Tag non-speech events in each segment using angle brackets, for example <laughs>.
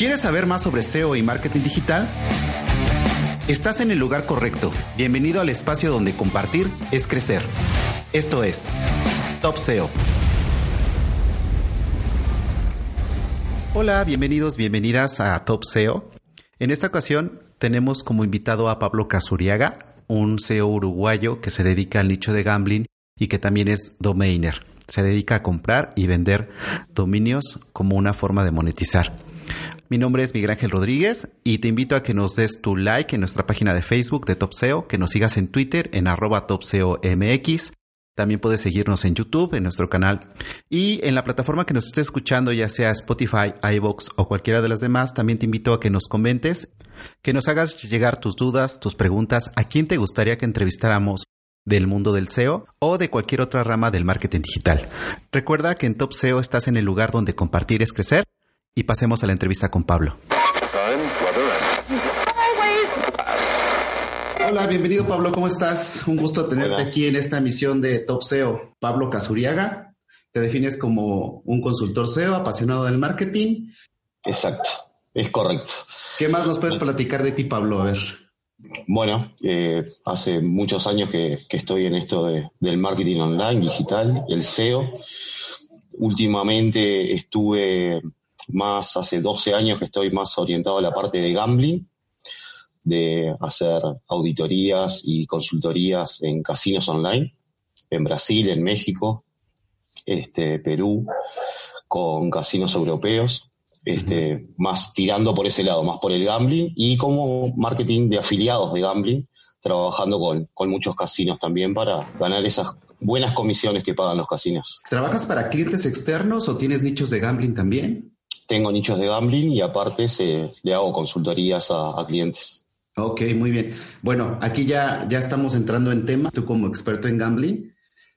¿Quieres saber más sobre SEO y marketing digital? Estás en el lugar correcto. Bienvenido al espacio donde compartir es crecer. Esto es Top SEO. Hola, bienvenidos, bienvenidas a Top SEO. En esta ocasión tenemos como invitado a Pablo Casuriaga, un CEO uruguayo que se dedica al nicho de gambling y que también es domainer. Se dedica a comprar y vender dominios como una forma de monetizar. Mi nombre es Miguel Ángel Rodríguez y te invito a que nos des tu like en nuestra página de Facebook de Top SEO, que nos sigas en Twitter en arroba TopSEOMX. También puedes seguirnos en YouTube, en nuestro canal. Y en la plataforma que nos estés escuchando, ya sea Spotify, iVoox o cualquiera de las demás, también te invito a que nos comentes, que nos hagas llegar tus dudas, tus preguntas, a quién te gustaría que entrevistáramos del mundo del SEO o de cualquier otra rama del marketing digital. Recuerda que en Top SEO estás en el lugar donde compartir es crecer y pasemos a la entrevista con Pablo. Hola, bienvenido Pablo, ¿cómo estás? Un gusto tenerte aquí en esta emisión de Top SEO. Pablo Casuriaga, te defines como un consultor SEO apasionado del marketing. Exacto, es correcto. ¿Qué más nos puedes platicar de ti, Pablo? A ver. Bueno, eh, hace muchos años que, estoy en esto del marketing online, digital, el SEO. Últimamente estuve más, hace 12 años que estoy más orientado a la parte de gambling, de hacer auditorías y consultorías en casinos online, en Brasil, en México, este, Perú, con casinos europeos, este, más tirando por ese lado, más por el gambling y como marketing de afiliados de gambling, trabajando con, con muchos casinos también para ganar esas buenas comisiones que pagan los casinos. ¿Trabajas para clientes externos o tienes nichos de gambling también? Tengo nichos de gambling y aparte se, le hago consultorías a clientes. Ok, muy bien. Bueno, aquí ya, ya estamos entrando en tema, tú como experto en gambling.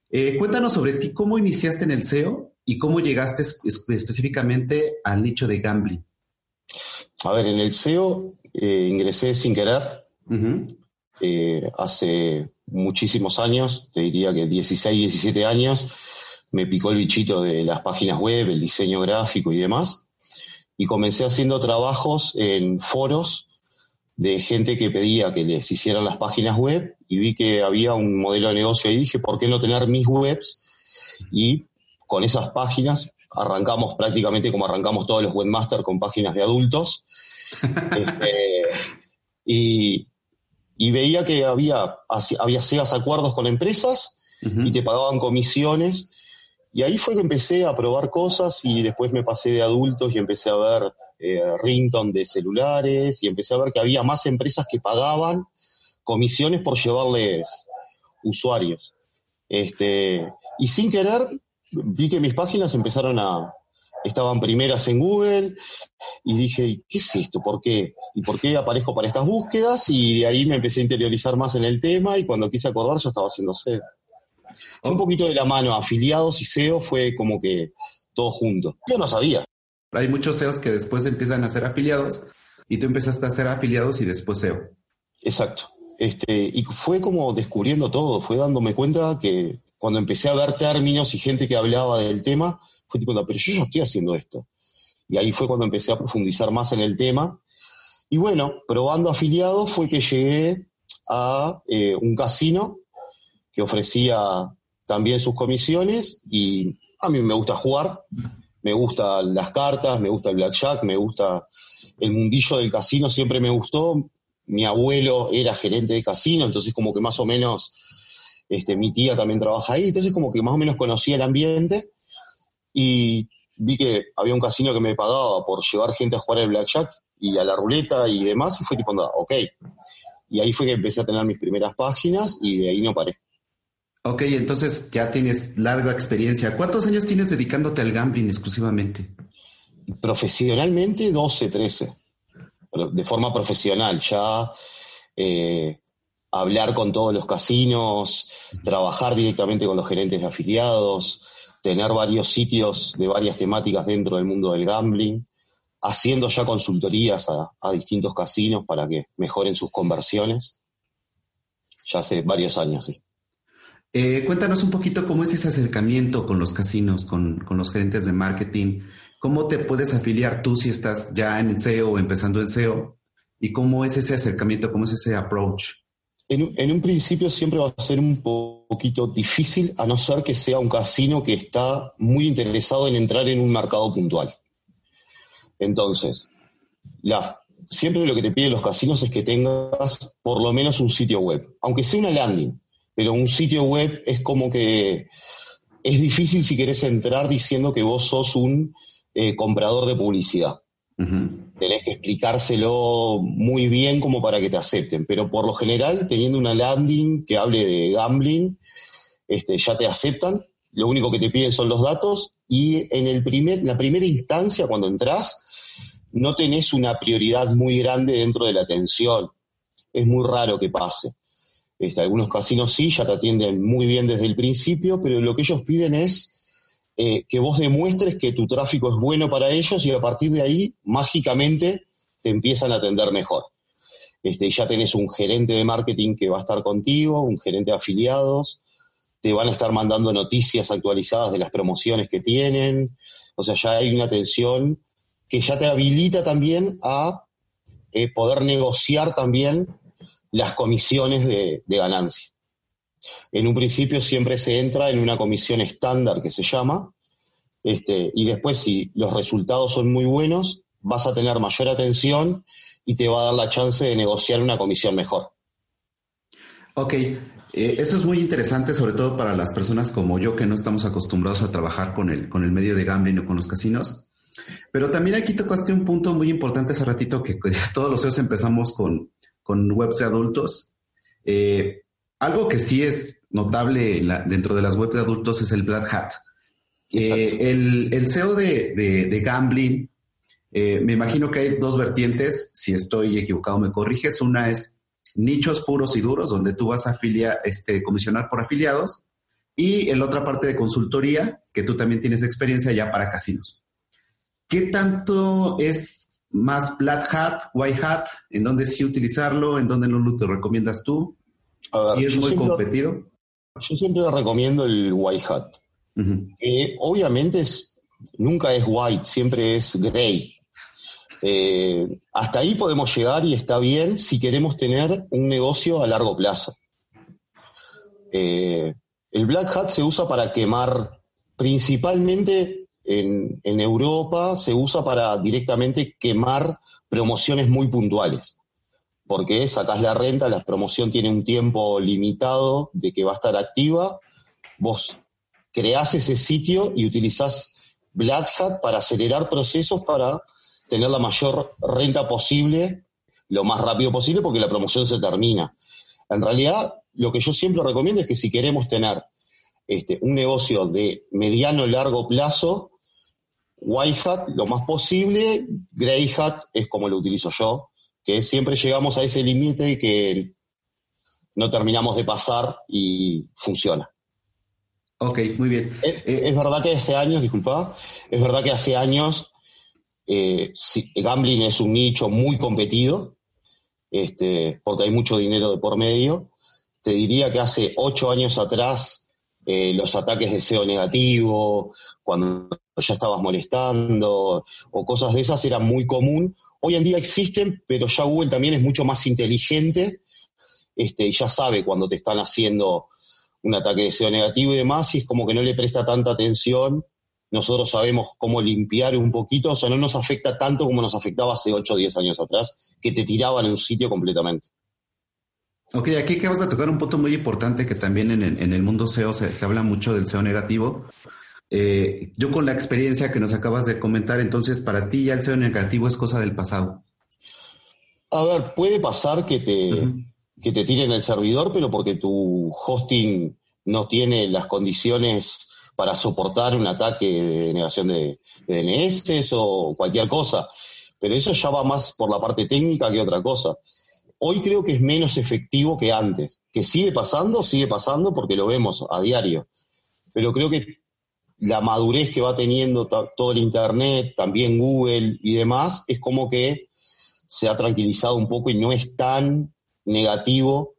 Eh, cuéntanos sobre ti, cómo iniciaste en el SEO y cómo llegaste específicamente al nicho de gambling. A ver, en el SEO eh, ingresé sin querer. Eh, hace muchísimos años, te diría que 16, 17 años, me picó el bichito de las páginas web, el diseño gráfico y demás. Y comencé haciendo trabajos en foros de gente que pedía que les hicieran las páginas web y vi que había un modelo de negocio y dije, ¿por qué no tener mis webs? Y con esas páginas arrancamos prácticamente como arrancamos todos los webmasters con páginas de adultos. <laughs> Este, y, veía que había, había seas acuerdos con empresas y te pagaban comisiones. Y ahí fue que empecé a probar cosas y después me pasé de adultos y empecé a ver eh, rington de celulares y empecé a ver que había más empresas que pagaban comisiones por llevarles usuarios. Este, y sin querer, vi que mis páginas empezaron a, estaban primeras en Google y dije, ¿qué es esto? ¿Por qué? ¿Y por qué aparezco para estas búsquedas? Y de ahí me empecé a interiorizar más en el tema y cuando quise acordar ya estaba haciendo SEO. un poquito de la mano, afiliados y SEO fue como que todo junto. Yo no sabía. Hay muchos SEOs que después empiezan a ser afiliados y tú empezaste a ser afiliados y después SEO. Exacto. Este, y fue como descubriendo todo, fue dándome cuenta que cuando empecé a ver términos y gente que hablaba del tema, fue tipo, pero yo ya estoy haciendo esto. Y ahí fue cuando empecé a profundizar más en el tema. Y bueno, probando afiliados fue que llegué a eh, un casino que ofrecía también sus comisiones y a mí me gusta jugar me gustan las cartas, me gusta el blackjack, me gusta el mundillo del casino, siempre me gustó. Mi abuelo era gerente de casino, entonces como que más o menos este, mi tía también trabaja ahí, entonces como que más o menos conocía el ambiente y vi que había un casino que me pagaba por llevar gente a jugar el blackjack y a la ruleta y demás, y fue tipo, ok. y ahí fue que empecé a tener mis primeras páginas y de ahí no paré. Ok, entonces ya tienes larga experiencia. ¿Cuántos años tienes dedicándote al gambling exclusivamente? Profesionalmente 12, 13. De forma profesional, ya eh, hablar con todos los casinos, trabajar directamente con los gerentes de afiliados, tener varios sitios de varias temáticas dentro del mundo del gambling, haciendo ya consultorías a, distintos casinos para que mejoren sus conversiones. Ya hace varios años, sí. Eh, cuéntanos un poquito cómo es ese acercamiento con los casinos, con, con, los gerentes de marketing. ¿Cómo te puedes afiliar tú si estás ya en SEO o empezando en SEO? ¿Y cómo es ese acercamiento, cómo es ese approach? En, un principio siempre va a ser un poquito difícil, a no ser que sea un casino que está muy interesado en entrar en un mercado puntual. Entonces, siempre lo que te piden los casinos es que tengas por lo menos un sitio web, aunque sea una landing, pero un sitio web es como que es difícil si querés entrar diciendo que vos sos un eh, comprador de publicidad. Tenés que explicárselo muy bien como para que te acepten, pero por lo general, teniendo una landing que hable de gambling, este, ya te aceptan, lo único que te piden son los datos y en el primer, la primera instancia, cuando entras, no tenés una prioridad muy grande dentro de la atención. Es muy raro que pase. Este, algunos casinos sí, ya te atienden muy bien desde el principio, pero lo que ellos piden es eh, que vos demuestres que tu tráfico es bueno para ellos y a partir de ahí, mágicamente, te empiezan a atender mejor. Este, ya tenés un gerente de marketing que va a estar contigo, un gerente de afiliados, te van a estar mandando noticias actualizadas de las promociones que tienen, o sea, ya hay una atención que ya te habilita también a eh, poder negociar también las comisiones de ganancia. En un principio siempre se entra en una comisión estándar que se llama, este, y después si los resultados son muy buenos, vas a tener mayor atención y te va a dar la chance de negociar una comisión mejor. Ok, eh, eso es muy interesante, sobre todo para las personas como yo que no estamos acostumbrados a trabajar con el, con el medio de gambling o con los casinos. Pero también aquí tocaste un punto muy importante hace ratito que <laughs> todos los CEOs empezamos con, con webs de adultos. Eh, algo que sí es notable dentro de las webs de adultos es el Black Hat. Eh, el, el, SEO de, gambling, eh, me imagino que hay dos vertientes, si estoy equivocado me corriges. Una es nichos puros y duros, donde tú vas a afiliar, este, comisionar por afiliados, y en la otra parte de consultoría, que tú también tienes experiencia ya para casinos. ¿Qué tanto es más Black Hat, White Hat? ¿En dónde sí utilizarlo? ¿En dónde no lo te recomiendas tú? ¿Y es muy competido? Yo siempre recomiendo el white hat, que obviamente es, nunca es white, siempre es gray. Eh, hasta ahí podemos llegar y está bien si queremos tener un negocio a largo plazo. Eh, el black hat se usa para quemar, principalmente en, Europa, se usa para directamente quemar promociones muy puntuales porque sacás la renta, la promoción tiene un tiempo limitado de que va a estar activa, vos creás ese sitio y utilizás Black Hat para acelerar procesos para tener la mayor renta posible lo más rápido posible porque la promoción se termina. En realidad, lo que yo siempre recomiendo es que si queremos tener este, un negocio de mediano largo plazo, White Hat lo más posible, Grey Hat es como lo utilizo yo, que siempre llegamos a ese límite que no terminamos de pasar y funciona. Ok, muy bien. Es, eh, verdad que hace años, disculpa, es verdad que hace años eh, gambling es un nicho muy competido, este, porque hay mucho dinero de por medio. Te diría que hace ocho años atrás eh, los ataques de SEO negativo, cuando ya estabas molestando o cosas de esas era muy común. Hoy en día existen, pero ya Google también es mucho más inteligente este, y ya sabe cuando te están haciendo un ataque de SEO negativo y demás, y es como que no le presta tanta atención. Nosotros sabemos cómo limpiar un poquito, o sea, no nos afecta tanto como nos afectaba hace 8 o 10 años atrás, que te tiraban en un sitio completamente. Ok, aquí que vas a tocar un punto muy importante que también en el, mundo SEO se, se, habla mucho del SEO negativo, eh, yo con la experiencia que nos acabas de comentar, entonces para ti ya el SEO negativo es cosa del pasado. A ver, puede pasar que te, que te tiren el servidor, pero porque tu hosting no tiene las condiciones para soportar un ataque de negación de, DNS o cualquier cosa. Pero eso ya va más por la parte técnica que otra cosa. Hoy creo que es menos efectivo que antes. Que sigue pasando, sigue pasando porque lo vemos a diario. Pero creo que la madurez que va teniendo todo el Internet, también Google y demás, es como que se ha tranquilizado un poco y no es tan negativo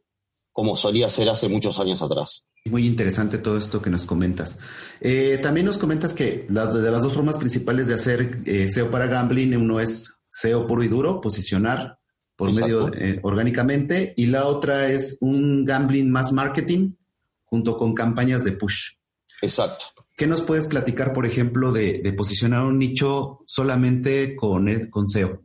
como solía ser hace muchos años atrás. Muy interesante todo esto que nos comentas. Eh, también nos comentas que las, de las dos formas principales de hacer eh, SEO para gambling, uno es SEO puro y duro, posicionar por medio eh, orgánicamente, y la otra es un gambling más marketing junto con campañas de push. Exacto. ¿Qué nos puedes platicar, por ejemplo, de, de posicionar un nicho solamente con, con SEO?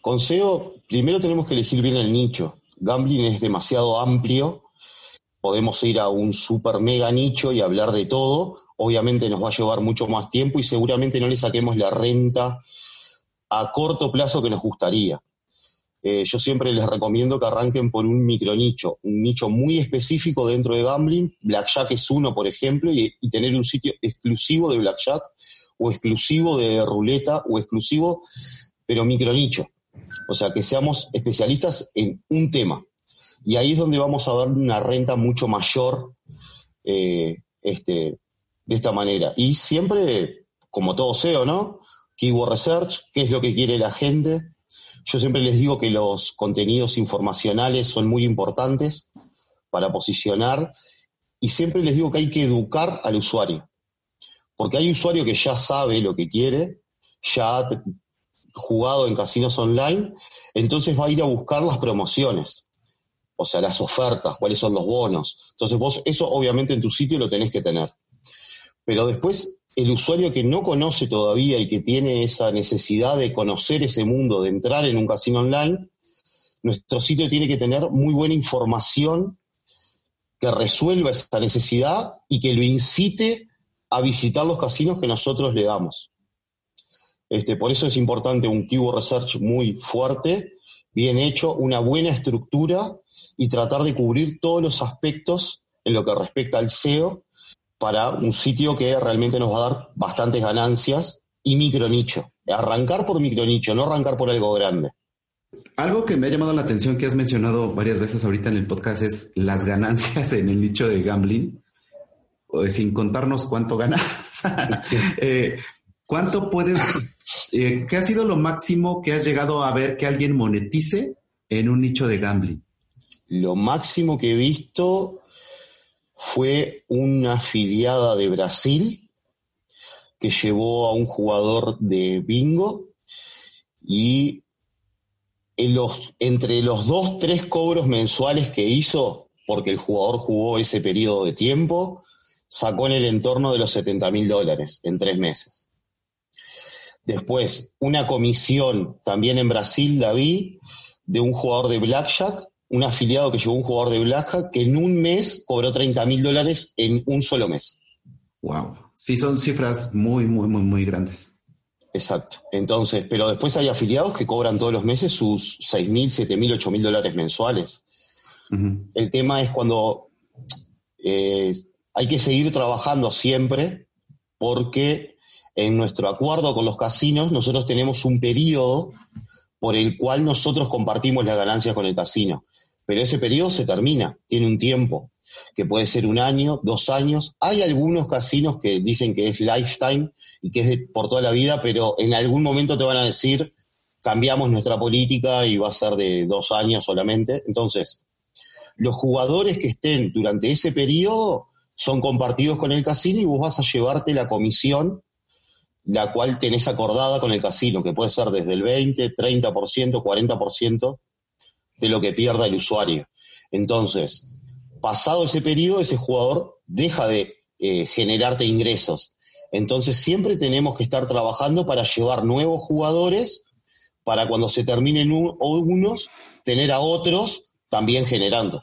Con SEO, primero tenemos que elegir bien el nicho. Gambling es demasiado amplio. Podemos ir a un super mega nicho y hablar de todo. Obviamente nos va a llevar mucho más tiempo y seguramente no le saquemos la renta a corto plazo que nos gustaría. Eh, yo siempre les recomiendo que arranquen por un micro nicho, un nicho muy específico dentro de gambling. Blackjack es uno, por ejemplo, y, y tener un sitio exclusivo de Blackjack o exclusivo de ruleta o exclusivo, pero micro nicho. O sea, que seamos especialistas en un tema. Y ahí es donde vamos a ver una renta mucho mayor eh, este, de esta manera. Y siempre, como todo SEO, ¿no? Keyword Research, qué es lo que quiere la gente. Yo siempre les digo que los contenidos informacionales son muy importantes para posicionar y siempre les digo que hay que educar al usuario. Porque hay usuario que ya sabe lo que quiere, ya jugado en casinos online, entonces va a ir a buscar las promociones, o sea, las ofertas, cuáles son los bonos. Entonces vos eso obviamente en tu sitio lo tenés que tener. Pero después el usuario que no conoce todavía y que tiene esa necesidad de conocer ese mundo, de entrar en un casino online, nuestro sitio tiene que tener muy buena información que resuelva esa necesidad y que lo incite a visitar los casinos que nosotros le damos. Este, por eso es importante un keyword research muy fuerte, bien hecho, una buena estructura y tratar de cubrir todos los aspectos en lo que respecta al SEO para un sitio que realmente nos va a dar bastantes ganancias y micronicho. Arrancar por micronicho, no arrancar por algo grande. Algo que me ha llamado la atención que has mencionado varias veces ahorita en el podcast es las ganancias en el nicho de gambling, sin contarnos cuánto ganas. <laughs> Eh, ¿Cuánto puedes eh, ¿Qué ha sido lo máximo que has llegado a ver que alguien monetice en un nicho de gambling? Lo máximo que he visto fue una afiliada de Brasil que llevó a un jugador de bingo y entre los dos, tres cobros mensuales que hizo, porque el jugador jugó ese periodo de tiempo, sacó en el entorno de los 70 mil dólares en tres meses. Después, una comisión también en Brasil la vi de un jugador de Blackjack, un afiliado que llevó un jugador de Blackjack que en un mes cobró 30 mil dólares en un solo mes. Wow. Sí, son cifras muy, muy, muy, muy grandes. Exacto. Entonces, pero después hay afiliados que cobran todos los meses sus 6 mil, 7 mil, 8 mil dólares mensuales. El tema es cuando eh, hay que seguir trabajando siempre porque en nuestro acuerdo con los casinos, nosotros tenemos un periodo por el cual nosotros compartimos las ganancias con el casino. Pero ese periodo se termina, tiene un tiempo, que puede ser un año, dos años. Hay algunos casinos que dicen que es lifetime y que es por toda la vida, pero en algún momento te van a decir, cambiamos nuestra política y va a ser de dos años solamente. Entonces, los jugadores que estén durante ese periodo son compartidos con el casino y vos vas a llevarte la comisión la cual tenés acordada con el casino, que puede ser desde el 20, 30%, 40% de lo que pierda el usuario. Entonces, pasado ese periodo, ese jugador deja de eh, generarte ingresos. Entonces, siempre tenemos que estar trabajando para llevar nuevos jugadores para cuando se terminen unos, tener a otros también generando.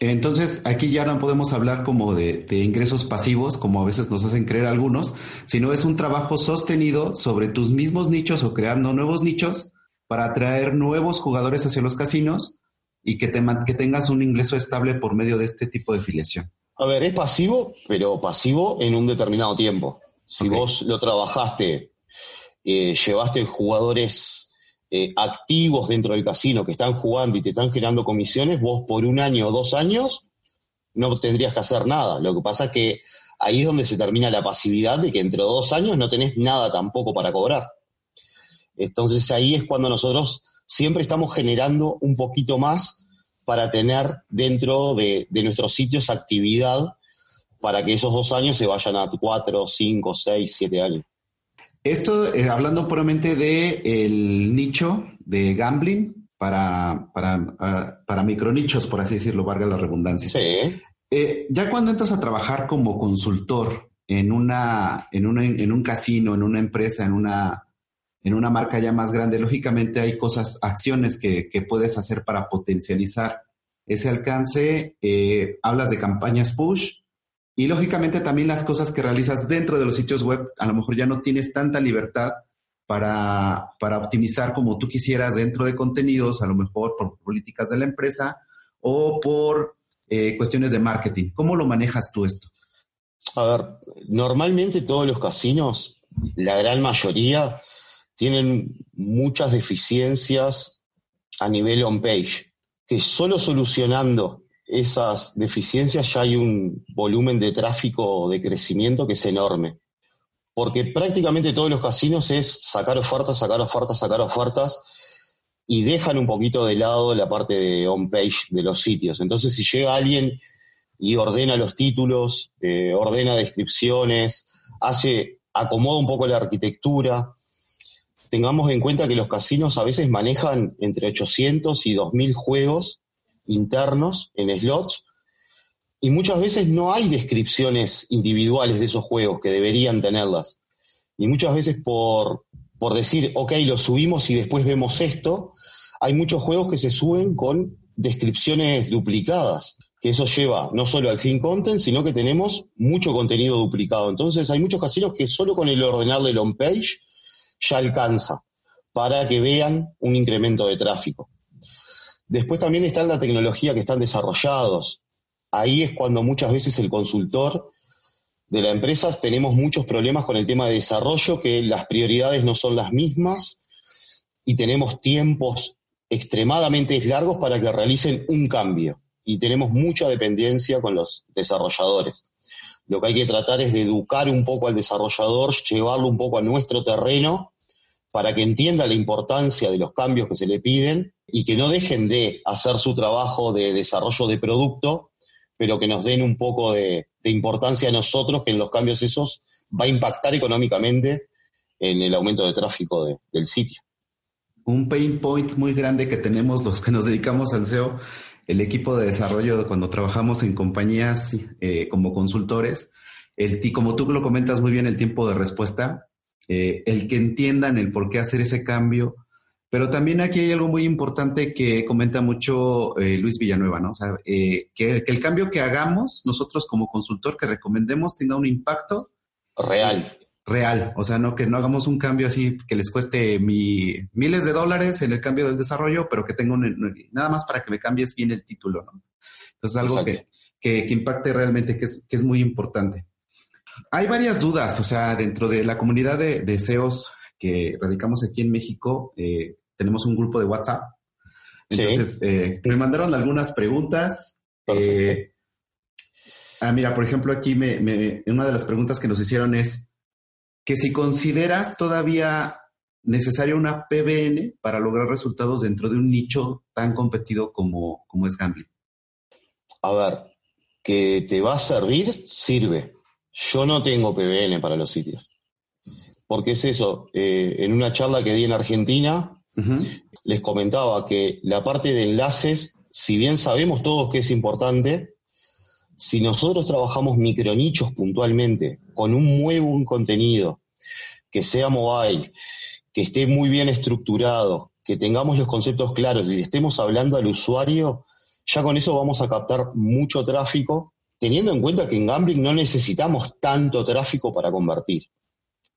Entonces, aquí ya no podemos hablar como de, ingresos pasivos, como a veces nos hacen creer algunos, sino es un trabajo sostenido sobre tus mismos nichos o creando nuevos nichos para atraer nuevos jugadores hacia los casinos y que, te, que tengas un ingreso estable por medio de este tipo de filiación. A ver, es pasivo, pero pasivo en un determinado tiempo. Si vos lo trabajaste, eh, llevaste jugadores eh, activos dentro del casino que están jugando y te están generando comisiones, vos por un año o dos años no tendrías que hacer nada. Lo que pasa es que ahí es donde se termina la pasividad de que entre dos años no tenés nada tampoco para cobrar. Entonces ahí es cuando nosotros siempre estamos generando un poquito más para tener dentro de, de nuestros sitios actividad para que esos dos años se vayan a cuatro, cinco, seis, siete años. Esto, eh, hablando puramente del el nicho de gambling para, para, ah, para micronichos, por así decirlo, valga la redundancia. Sí. Eh, ya cuando entras a trabajar como consultor en, una, en, una, en un casino, en una empresa, en una, en una marca ya más grande, lógicamente hay cosas, acciones que, que puedes hacer para potencializar ese alcance. Eh, hablas de campañas push, y lógicamente también las cosas que realizas dentro de los sitios web, a lo mejor ya no tienes tanta libertad para, optimizar como tú quisieras dentro de contenidos, a lo mejor por políticas de la empresa o por eh, cuestiones de marketing. ¿Cómo lo manejas tú esto? A ver, normalmente todos los casinos, la gran mayoría, tienen muchas deficiencias a nivel on-page, que solo solucionando esas deficiencias ya hay un volumen de tráfico de crecimiento que es enorme. Porque prácticamente todos los casinos es sacar ofertas, sacar ofertas, sacar ofertas y dejan un poquito de lado la parte de on-page de los sitios. Entonces, si llega alguien y ordena los títulos, eh, ordena descripciones, hace, acomoda un poco la arquitectura, tengamos en cuenta que los casinos a veces manejan entre 800 y 2000 juegos internos en slots y muchas veces no hay descripciones individuales de esos juegos que deberían tenerlas. Y muchas veces por, por decir, ok, lo subimos y después vemos esto, hay muchos juegos que se suben con descripciones duplicadas, que eso lleva no solo al sin content, sino que tenemos mucho contenido duplicado. Entonces hay muchos casinos que solo con el ordenarle el on-page ya alcanza para que vean un incremento de tráfico. Después también está la tecnología que están desarrollados. Ahí es cuando muchas veces el consultor de la empresa tenemos muchos problemas con el tema de desarrollo, que las prioridades no son las mismas y tenemos tiempos extremadamente largos para que realicen un cambio. Y tenemos mucha dependencia con los desarrolladores. Lo que hay que tratar es de educar un poco al desarrollador, llevarlo un poco a nuestro terreno para que entienda la importancia de los cambios que se le piden y que no dejen de hacer su trabajo de desarrollo de producto, pero que nos den un poco de, importancia a nosotros, que en los cambios esos va a impactar económicamente en el aumento de tráfico del sitio. Un pain point muy grande que tenemos los que nos dedicamos al SEO, el equipo de desarrollo cuando trabajamos en compañías eh, como consultores, el, como tú lo comentas muy bien, el tiempo de respuesta, eh, el que entiendan el por qué hacer ese cambio, pero también aquí hay algo muy importante que comenta mucho eh, Luis Villanueva, ¿no? O sea, eh, que, el cambio que hagamos nosotros como consultor, que recomendemos, tenga un impacto real. Real, o sea, no que no hagamos un cambio así que les cueste mi, miles de dólares en el cambio del desarrollo, pero que tenga un, nada más para que me cambies bien el título, ¿no? Entonces, algo que, que, impacte realmente, que es, que es muy importante. Hay varias dudas, o sea, dentro de la comunidad de, de SEOs que radicamos aquí en México, eh, tenemos un grupo de WhatsApp. Entonces, eh, me mandaron algunas preguntas. Eh, ah, mira, por ejemplo, aquí me, una de las preguntas que nos hicieron es que si consideras todavía necesaria una PBN para lograr resultados dentro de un nicho tan competido como, como es gambling. A ver, que te va a servir, sirve. Yo no tengo PBN para los sitios. Porque es eso, eh, en una charla que di en Argentina, Les comentaba que la parte de enlaces, si bien sabemos todos que es importante, si nosotros trabajamos micronichos puntualmente, con un muy buen contenido, que sea mobile, que esté muy bien estructurado, que tengamos los conceptos claros y estemos hablando al usuario, ya con eso vamos a captar mucho tráfico, teniendo en cuenta que en gambling no necesitamos tanto tráfico para convertir.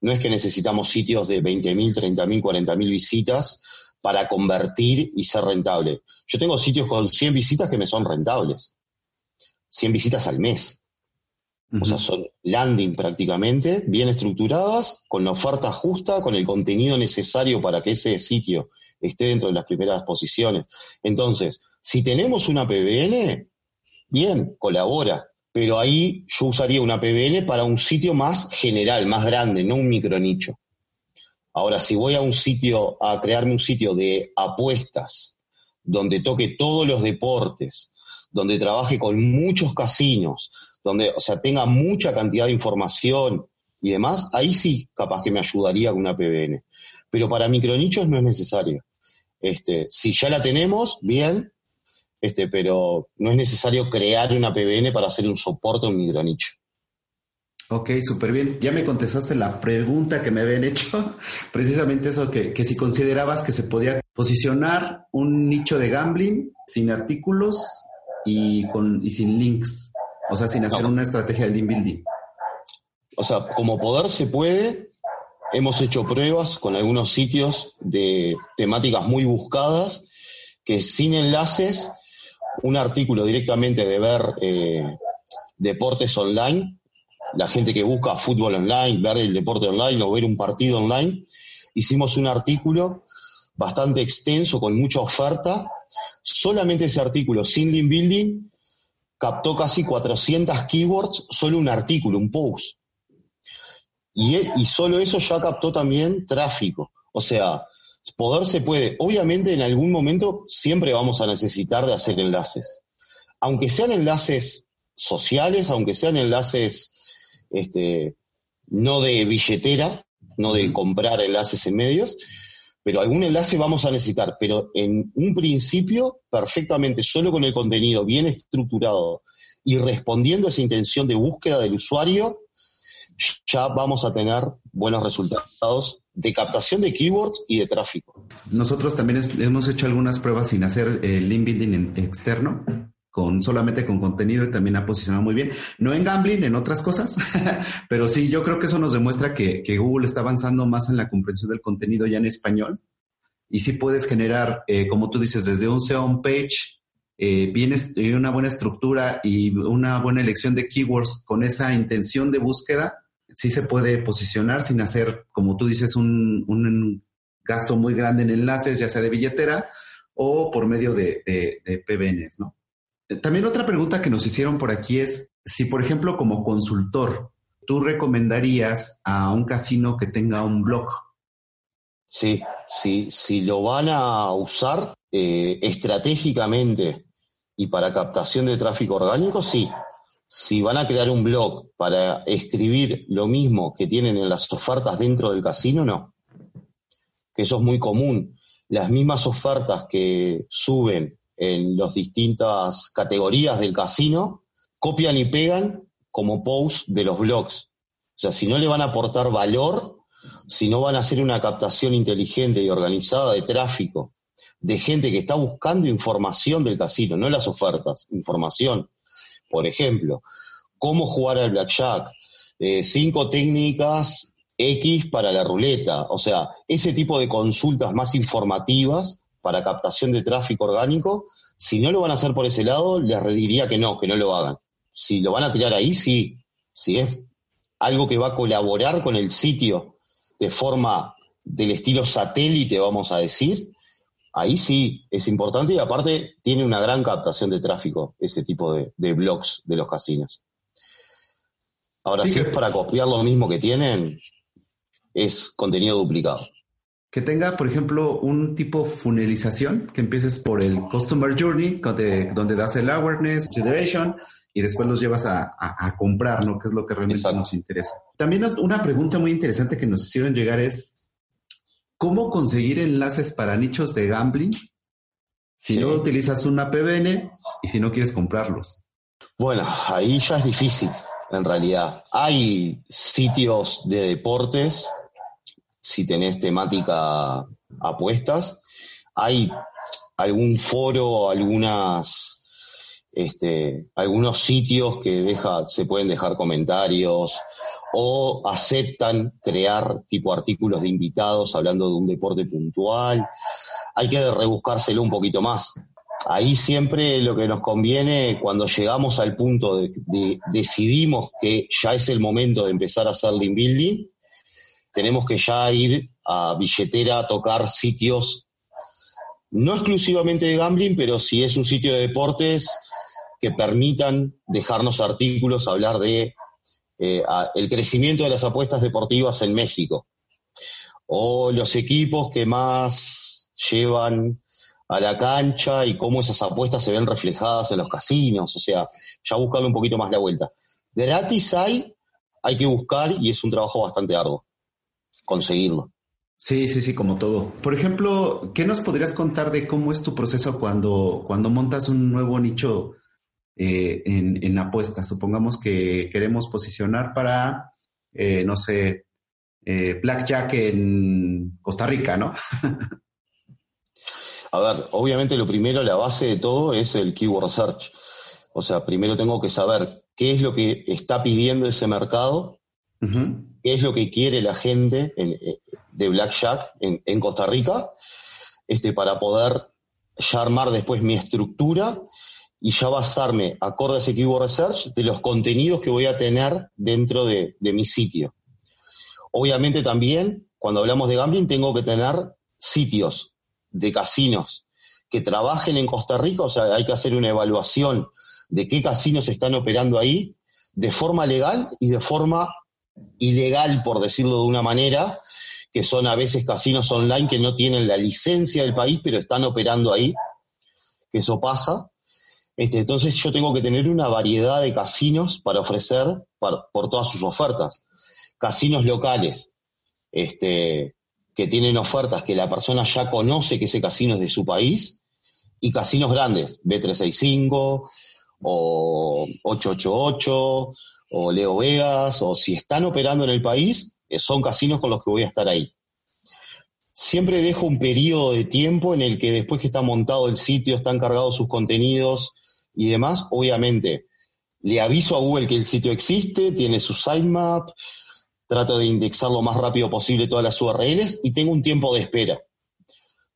No es que necesitamos sitios de 20.000, 30.000, 40.000 visitas para convertir y ser rentable. Yo tengo sitios con 100 visitas que me son rentables. 100 visitas al mes. O sea, son landing prácticamente, bien estructuradas, con la oferta justa, con el contenido necesario para que ese sitio esté dentro de las primeras posiciones. Entonces, si tenemos una PBN, bien, colabora pero ahí yo usaría una PBN para un sitio más general, más grande, no un micronicho. Ahora, si voy a un sitio, a crearme un sitio de apuestas, donde toque todos los deportes, donde trabaje con muchos casinos, donde, o sea, tenga mucha cantidad de información y demás, ahí sí, capaz que me ayudaría con una PBN. Pero para micronichos no es necesario. Este, si ya la tenemos, bien, este, pero no es necesario crear una PBN para hacer un soporte a un micronicho. Ok, súper bien. Ya me contestaste la pregunta que me habían hecho, <laughs> precisamente eso, que, si considerabas que se podía posicionar un nicho de gambling sin artículos y, con, y sin links, o sea, sin hacer una estrategia de link building. O sea, como poder se puede, hemos hecho pruebas con algunos sitios de temáticas muy buscadas que sin enlaces un artículo directamente de ver eh, deportes online, la gente que busca fútbol online, ver el deporte online o ver un partido online, hicimos un artículo bastante extenso con mucha oferta. Solamente ese artículo, sin building, captó casi 400 keywords, solo un artículo, un post. Y, y solo eso ya captó también tráfico. O sea, poder se puede. Obviamente en algún momento siempre vamos a necesitar de hacer enlaces. Aunque sean enlaces sociales, aunque sean enlaces este, no de billetera, no de comprar enlaces en medios, pero algún enlace vamos a necesitar. Pero en un principio, perfectamente, solo con el contenido bien estructurado y respondiendo a esa intención de búsqueda del usuario, ya vamos a tener buenos resultados de captación de keywords y de tráfico. Nosotros también hemos hecho algunas pruebas sin hacer eh, link externo, con solamente con contenido y también ha posicionado muy bien. No en gambling, en otras cosas, <laughs> pero sí, yo creo que eso nos demuestra que, Google está avanzando más en la comprensión del contenido ya en español. Y sí puedes generar, eh, como tú dices, desde un SEO page, eh, vienes una buena estructura y una buena elección de keywords con esa intención de búsqueda, sí se puede posicionar sin hacer, como tú dices, un, gasto muy grande en enlaces, ya sea de billetera o por medio de, PBNs, ¿no? También otra pregunta que nos hicieron por aquí es si, por ejemplo, como consultor, tú recomendarías a un casino que tenga un blog. Sí, sí, si lo van a usar eh, estratégicamente y para captación de tráfico orgánico, sí si van a crear un blog para escribir lo mismo que tienen en las ofertas dentro del casino, no. Que eso es muy común. Las mismas ofertas que suben en las distintas categorías del casino, copian y pegan como post de los blogs. O sea, si no le van a aportar valor, si no van a hacer una captación inteligente y organizada de tráfico, de gente que está buscando información del casino, no las ofertas, información por ejemplo, cómo jugar al blackjack, eh, cinco técnicas X para la ruleta, o sea, ese tipo de consultas más informativas para captación de tráfico orgánico, si no lo van a hacer por ese lado, les diría que no, que no lo hagan. Si lo van a tirar ahí, sí. Si es algo que va a colaborar con el sitio de forma del estilo satélite, vamos a decir, ahí sí es importante y aparte tiene una gran captación de tráfico ese tipo de, blogs de los casinos. Ahora, si es para copiar lo mismo que tienen, es contenido duplicado. Que tenga, por ejemplo, un tipo funelización, que empieces por el Customer Journey, donde, donde das el awareness, consideration, y después los llevas a, comprar, ¿no? Que es lo que realmente nos interesa. También una pregunta muy interesante que nos hicieron llegar es, ¿cómo conseguir enlaces para nichos de gambling si no utilizas una PBN y si no quieres comprarlos? Bueno, ahí ya es difícil, en realidad. Hay sitios de deportes, si tenés temática apuestas, hay algún foro, algunas este, algunos sitios que deja, se pueden dejar comentarios o aceptan crear tipo artículos de invitados hablando de un deporte puntual. Hay que rebuscárselo un poquito más. Ahí siempre lo que nos conviene cuando llegamos al punto de, de decidimos que ya es el momento de empezar a hacer link building, tenemos que ya ir a billetera a tocar sitios no exclusivamente de gambling, pero si es un sitio de deportes, que permitan dejarnos artículos, hablar de eh, el crecimiento de las apuestas deportivas en México, o los equipos que más llevan a la cancha y cómo esas apuestas se ven reflejadas en los casinos, o sea, ya buscarle un poquito más la vuelta. Gratis hay, hay que buscar y es un trabajo bastante arduo conseguirlo. Sí, sí, sí, como todo. Por ejemplo, ¿qué nos podrías contar de cómo es tu proceso cuando, cuando montas un nuevo nicho eh, en, en, apuestas. Supongamos que queremos posicionar para, eh, no sé, eh, Blackjack en Costa Rica, ¿no? <laughs> A ver, obviamente lo primero, la base de todo es el keyword search. O sea, primero tengo que saber qué es lo que está pidiendo ese mercado, qué es lo que quiere la gente de Blackjack en, en, Costa Rica, este, para poder ya armar después mi estructura y ya basarme, acorde a ese keyword research, de los contenidos que voy a tener dentro de, mi sitio. Obviamente también, cuando hablamos de gambling, tengo que tener sitios de casinos que trabajen en Costa Rica, o sea, hay que hacer una evaluación de qué casinos están operando ahí de forma legal y de forma ilegal, por decirlo de una manera, que son a veces casinos online que no tienen la licencia del país, pero están operando ahí, que eso pasa. Este, entonces yo tengo que tener una variedad de casinos para ofrecer por todas sus ofertas. Casinos locales, este, que tienen ofertas que la persona ya conoce que ese casino es de su país, y casinos grandes, B365 o 888 o Leo Vegas, o si están operando en el país, eh, son casinos con los que voy a estar ahí. Siempre dejo un periodo de tiempo en el que después que está montado el sitio, están cargados sus contenidos, y demás, obviamente le aviso a Google que el sitio existe, tiene su sitemap, trato de indexar lo más rápido posible todas las URLs y tengo un tiempo de espera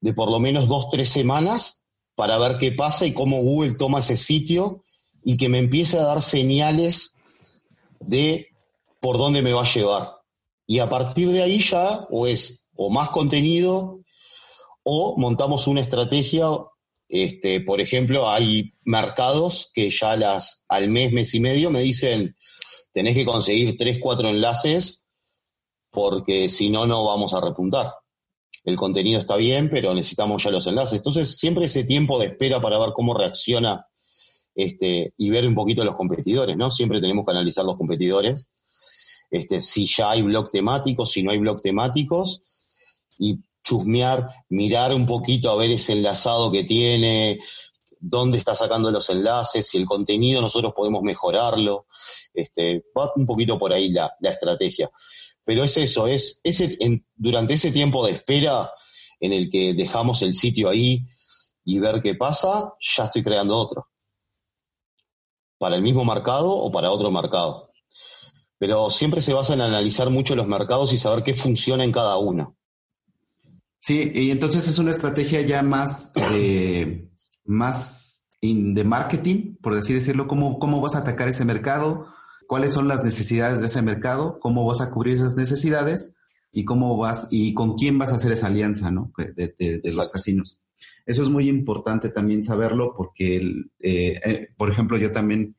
de por lo menos dos, tres semanas para ver qué pasa y cómo Google toma ese sitio y que me empiece a dar señales de por dónde me va a llevar. Y a partir de ahí ya o es o más contenido o montamos una estrategia este, por ejemplo, hay mercados que ya las, al mes, mes y medio me dicen, tenés que conseguir tres, cuatro enlaces porque si no, no vamos a repuntar. El contenido está bien, pero necesitamos ya los enlaces. Entonces, siempre ese tiempo de espera para ver cómo reacciona este, y ver un poquito los competidores, ¿no? Siempre tenemos que analizar los competidores. Este, si ya hay blog temáticos, si no hay blog temáticos, y chusmear, mirar un poquito a ver ese enlazado que tiene, dónde está sacando los enlaces, si el contenido nosotros podemos mejorarlo. Este, va un poquito por ahí la, estrategia. Pero es eso, es ese, durante ese tiempo de espera en el que dejamos el sitio ahí y ver qué pasa, ya estoy creando otro. Para el mismo mercado o para otro mercado. Pero siempre se basa en analizar mucho los mercados y saber qué funciona en cada uno. Sí, y entonces es una estrategia ya más de, más de marketing, por así decirlo, ¿Cómo, cómo vas a atacar ese mercado, cuáles son las necesidades de ese mercado, cómo vas a cubrir esas necesidades y cómo vas y con quién vas a hacer esa alianza, ¿no? De, los casinos. Eso es muy importante también saberlo porque, eh, eh, por ejemplo, yo también,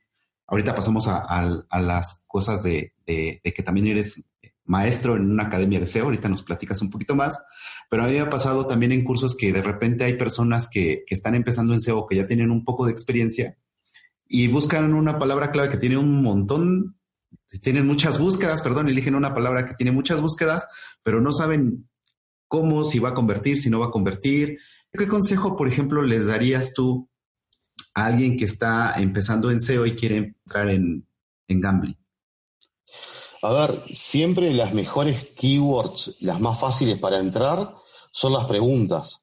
ahorita pasamos a, las cosas de, que también eres maestro en una academia de SEO, ahorita nos platicas un poquito más, pero a mí me ha pasado también en cursos que de repente hay personas que, que están empezando en SEO, que ya tienen un poco de experiencia y buscan una palabra clave que tiene un montón, tienen muchas búsquedas, perdón, eligen una palabra que tiene muchas búsquedas, pero no saben cómo, si va a convertir, si no va a convertir. ¿Qué consejo, por ejemplo, les darías tú a alguien que está empezando en SEO y quiere entrar en, en gambling? A ver, siempre las mejores keywords, las más fáciles para entrar, son las preguntas.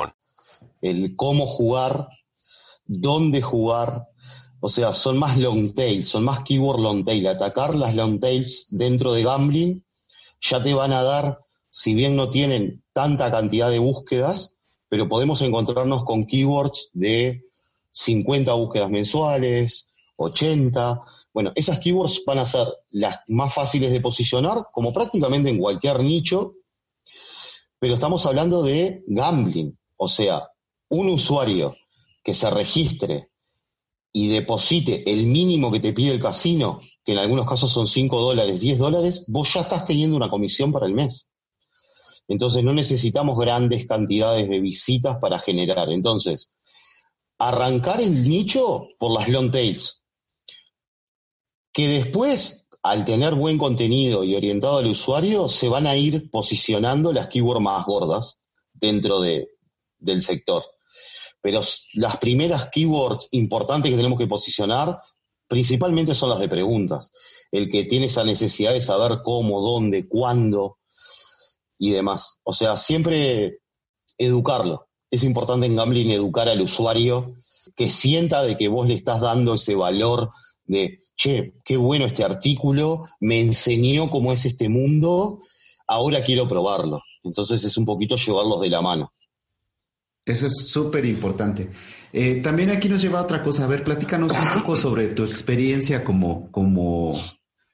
el cómo jugar, dónde jugar. O sea, son más long tail, son más keyword long tail. Atacar las long tails dentro de gambling ya te van a dar, si bien no tienen tanta cantidad de búsquedas, pero podemos encontrarnos con keywords de 50 búsquedas mensuales, 80. Bueno, esas keywords van a ser las más fáciles de posicionar, como prácticamente en cualquier nicho, pero estamos hablando de gambling. O sea, un usuario que se registre y deposite el mínimo que te pide el casino, que en algunos casos son 5 dólares, 10 dólares, vos ya estás teniendo una comisión para el mes. Entonces no necesitamos grandes cantidades de visitas para generar. Entonces, arrancar el nicho por las long tails, que después, al tener buen contenido y orientado al usuario, se van a ir posicionando las keywords más gordas dentro de, del sector pero las primeras keywords importantes que tenemos que posicionar principalmente son las de preguntas. El que tiene esa necesidad de saber cómo, dónde, cuándo y demás. O sea, siempre educarlo. Es importante en gambling educar al usuario que sienta de que vos le estás dando ese valor de, che, qué bueno este artículo, me enseñó cómo es este mundo, ahora quiero probarlo. Entonces es un poquito llevarlos de la mano. Eso es súper importante. Eh, también aquí nos lleva a otra cosa. A ver, platícanos un poco sobre tu experiencia como, como,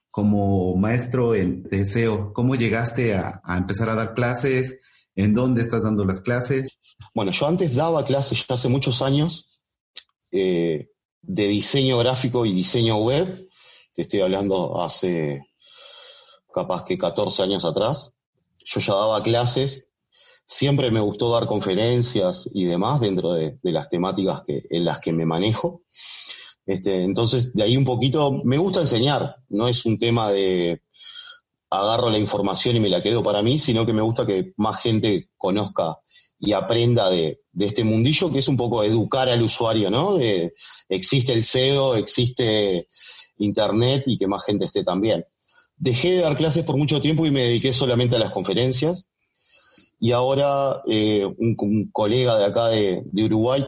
como maestro en deseo. ¿Cómo llegaste a, empezar a dar clases? ¿En dónde estás dando las clases? Bueno, yo antes daba clases ya hace muchos años eh, de diseño gráfico y diseño web. Te estoy hablando hace capaz que 14 años atrás. Yo ya daba clases Siempre me gustó dar conferencias y demás dentro de, las temáticas que, en las que me manejo. Este, entonces, de ahí un poquito, me gusta enseñar, no es un tema de agarro la información y me la quedo para mí, sino que me gusta que más gente conozca y aprenda de, este mundillo que es un poco educar al usuario, ¿no? De, existe el SEO, existe Internet y que más gente esté también. Dejé de dar clases por mucho tiempo y me dediqué solamente a las conferencias y ahora eh, un, colega de acá de, Uruguay,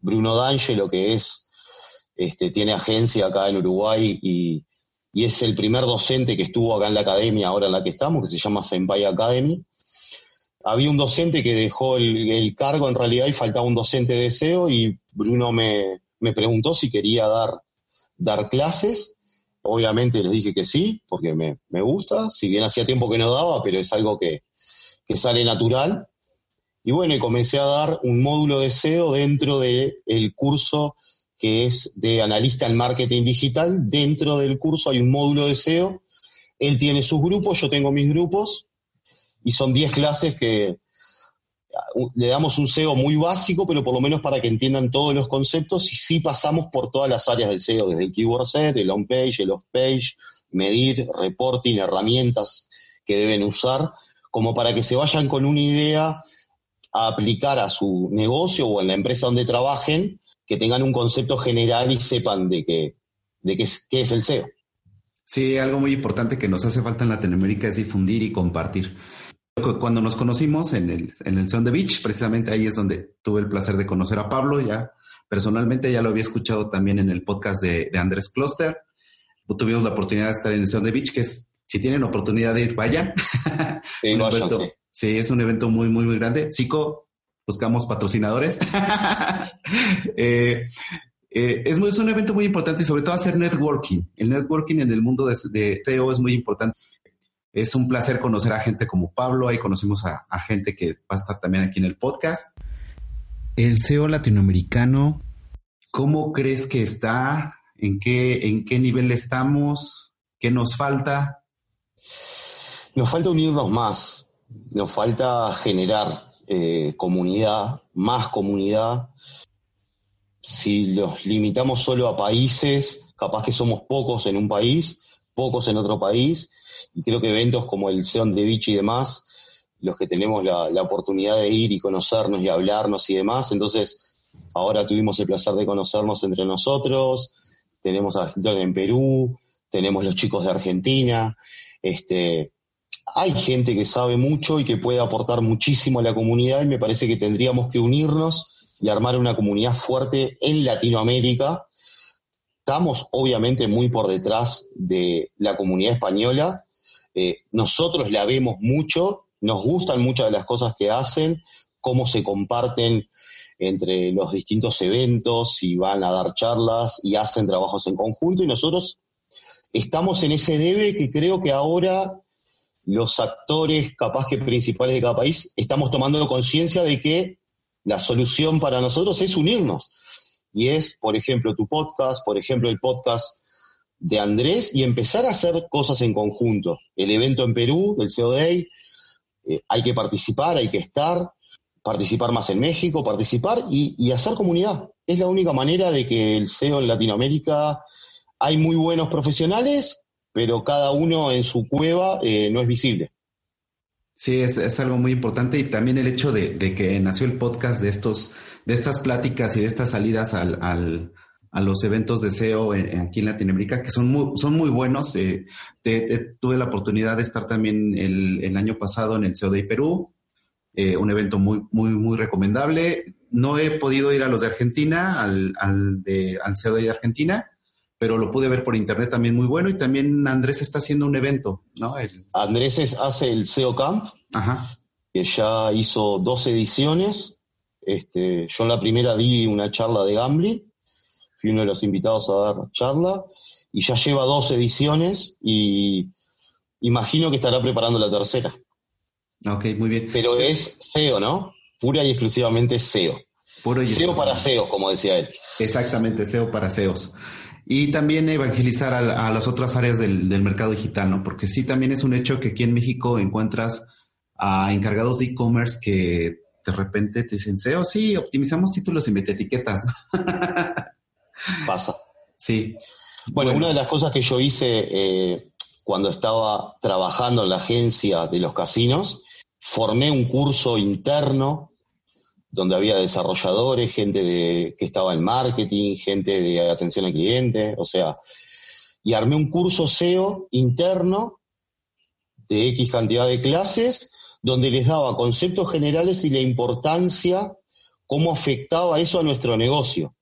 Bruno D'Angelo, que es, este, tiene agencia acá en Uruguay y, es el primer docente que estuvo acá en la academia, ahora en la que estamos, que se llama Senpai Academy. Había un docente que dejó el, cargo en realidad y faltaba un docente de SEO y Bruno me, preguntó si quería dar, dar clases. Obviamente les dije que sí, porque me, me gusta, si bien hacía tiempo que no daba, pero es algo que, que sale natural. Y bueno, y comencé a dar un módulo de SEO dentro del el curso que es de analista en marketing digital. Dentro del curso hay un módulo de SEO. Él tiene sus grupos, yo tengo mis grupos. Y son 10 clases que uh, le damos un SEO muy básico, pero por lo menos para que entiendan todos los conceptos. Y sí pasamos por todas las áreas del SEO, desde el keyword set, el on page, el off page, medir, reporting, herramientas que deben usar como para que se vayan con una idea a aplicar a su negocio o en la empresa donde trabajen, que tengan un concepto general y sepan de qué, es, es el SEO. Sí, algo muy importante que nos hace falta en Latinoamérica es difundir y compartir. cuando nos conocimos en el, en el Sound Beach, precisamente ahí es donde tuve el placer de conocer a Pablo, ya personalmente ya lo había escuchado también en el podcast de, Andrés Cluster. Tuvimos la oportunidad de estar en el Sound Beach, que es, si tienen oportunidad de ir, vayan. Sí, <laughs> vayan, sí. sí. es un evento muy, muy, muy grande. Cico, buscamos patrocinadores. <laughs> Eh, eh, es, es, un evento muy importante y sobre todo hacer networking. El networking en el mundo de, de SEO es muy importante. Es un placer conocer a gente como Pablo, ahí conocimos a, gente que va a estar también aquí en el podcast. El SEO latinoamericano, ¿cómo crees que está? ¿En qué, en qué nivel estamos? ¿Qué nos falta? Nos falta unirnos más, nos falta generar eh, comunidad, más comunidad. Si los limitamos solo a países, capaz que somos pocos en un país, pocos en otro país, y creo que eventos como el Seon de Beach y demás, los que tenemos la, oportunidad de ir y conocernos y hablarnos y demás, entonces ahora tuvimos el placer de conocernos entre nosotros, tenemos a gente en Perú, tenemos los chicos de Argentina, este, hay gente que sabe mucho y que puede aportar muchísimo a la comunidad y me parece que tendríamos que unirnos y armar una comunidad fuerte en Latinoamérica. Estamos obviamente muy por detrás de la comunidad española, eh, nosotros la vemos mucho, nos gustan muchas de las cosas que hacen, cómo se comparten entre los distintos eventos y van a dar charlas y hacen trabajos en conjunto y nosotros estamos en ese debe que creo que ahora los actores capaz que principales de cada país estamos tomando conciencia de que la solución para nosotros es unirnos. Y es, por ejemplo, tu podcast, por ejemplo, el podcast de Andrés y empezar a hacer cosas en conjunto. El evento en Perú, el CEO eh, hay que participar, hay que estar, participar más en México, participar y, hacer comunidad. Es la única manera de que el SEO en Latinoamérica hay muy buenos profesionales, pero cada uno en su cueva eh, no es visible. Sí, es, algo muy importante y también el hecho de, que nació el podcast de estos, de estas pláticas y de estas salidas al, a los eventos de SEO aquí en Latinoamérica, que son muy, son muy buenos. Eh, tuve la oportunidad de estar también el, año pasado en el SEO de Perú, eh, un evento muy, muy, muy recomendable. No he podido ir a los de Argentina, al, al, de, al SEO de Argentina, pero lo pude ver por internet también muy bueno. Y también Andrés está haciendo un evento, ¿no? Andrés hace el SEO Camp, que ya hizo dos ediciones. Este, yo en la primera di una charla de gambling fui uno de los invitados a dar charla y ya lleva dos ediciones y imagino que estará preparando la tercera. Ok, muy bien. Pero es SEO, ¿no? Pura y exclusivamente SEO. Puro y SEO para SEO, como decía él. Exactamente, SEO para SEOs. Y también evangelizar a, las otras áreas del, mercado digital, ¿no? Porque sí, también es un hecho que aquí en México encuentras a encargados de e-commerce que de repente te dicen SEO, sí, optimizamos títulos y mete etiquetas. <laughs> Pasa. Sí. Bueno, una de las cosas que yo hice eh, cuando estaba trabajando en la agencia de los casinos, formé un curso interno donde había desarrolladores, gente de, que estaba en marketing, gente de atención al cliente, o sea, y armé un curso SEO interno de X cantidad de clases donde les daba conceptos generales y la importancia, cómo afectaba eso a nuestro negocio.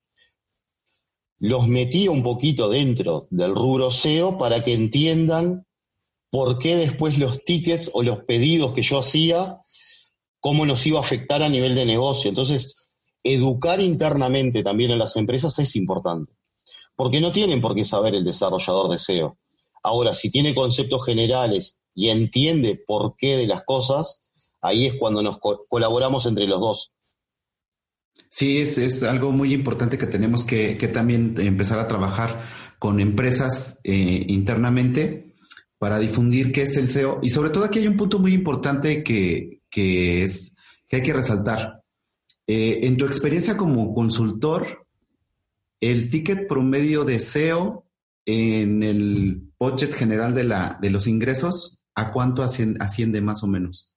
Los metía un poquito dentro del rubro SEO para que entiendan por qué después los tickets o los pedidos que yo hacía, cómo nos iba a afectar a nivel de negocio. Entonces, educar internamente también en las empresas es importante, porque no tienen por qué saber el desarrollador de SEO. Ahora, si tiene conceptos generales y entiende por qué de las cosas, ahí es cuando nos colaboramos entre los dos. Sí, es, algo muy importante que tenemos que, también empezar a trabajar con empresas eh, internamente para difundir qué es el SEO. Y sobre todo aquí hay un punto muy importante que, es, que hay que resaltar. Eh, en tu experiencia como consultor, el ticket promedio de SEO en el budget general de, la, de los ingresos, ¿a cuánto asciende más o menos?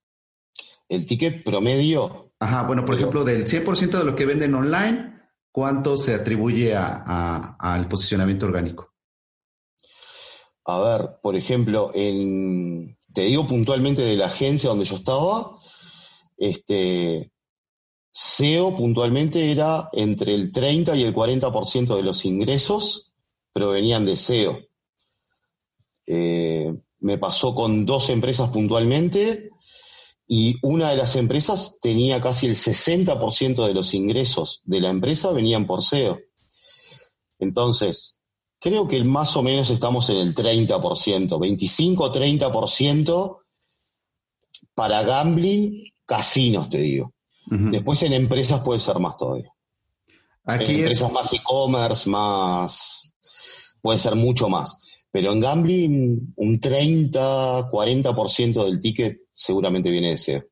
El ticket promedio Ajá, bueno, por ejemplo, del 100% de lo que venden online, ¿cuánto se atribuye al posicionamiento orgánico? A ver, por ejemplo, en, te digo puntualmente de la agencia donde yo estaba, este, SEO puntualmente era entre el 30 y el 40% de los ingresos provenían de SEO. Eh, me pasó con dos empresas puntualmente y una de las empresas tenía casi el 60% de los ingresos de la empresa venían por SEO. Entonces, creo que más o menos estamos en el 30%, 25-30% para gambling, casinos, te digo. Después en empresas puede ser más todavía. Aquí en empresas más e-commerce, más. puede ser mucho más. Pero en gambling, un 30, 40% del ticket seguramente viene de SEO.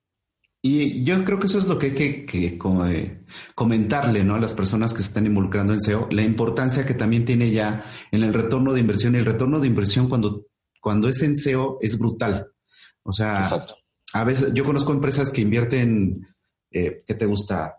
Y yo creo que eso es lo que hay que, eh, comentarle ¿no? a las personas que se están involucrando en SEO, la importancia que también tiene ya en el retorno de inversión. Y el retorno de inversión cuando, cuando es en SEO es brutal. O sea, a veces yo conozco empresas que invierten, eh, ¿qué te gusta?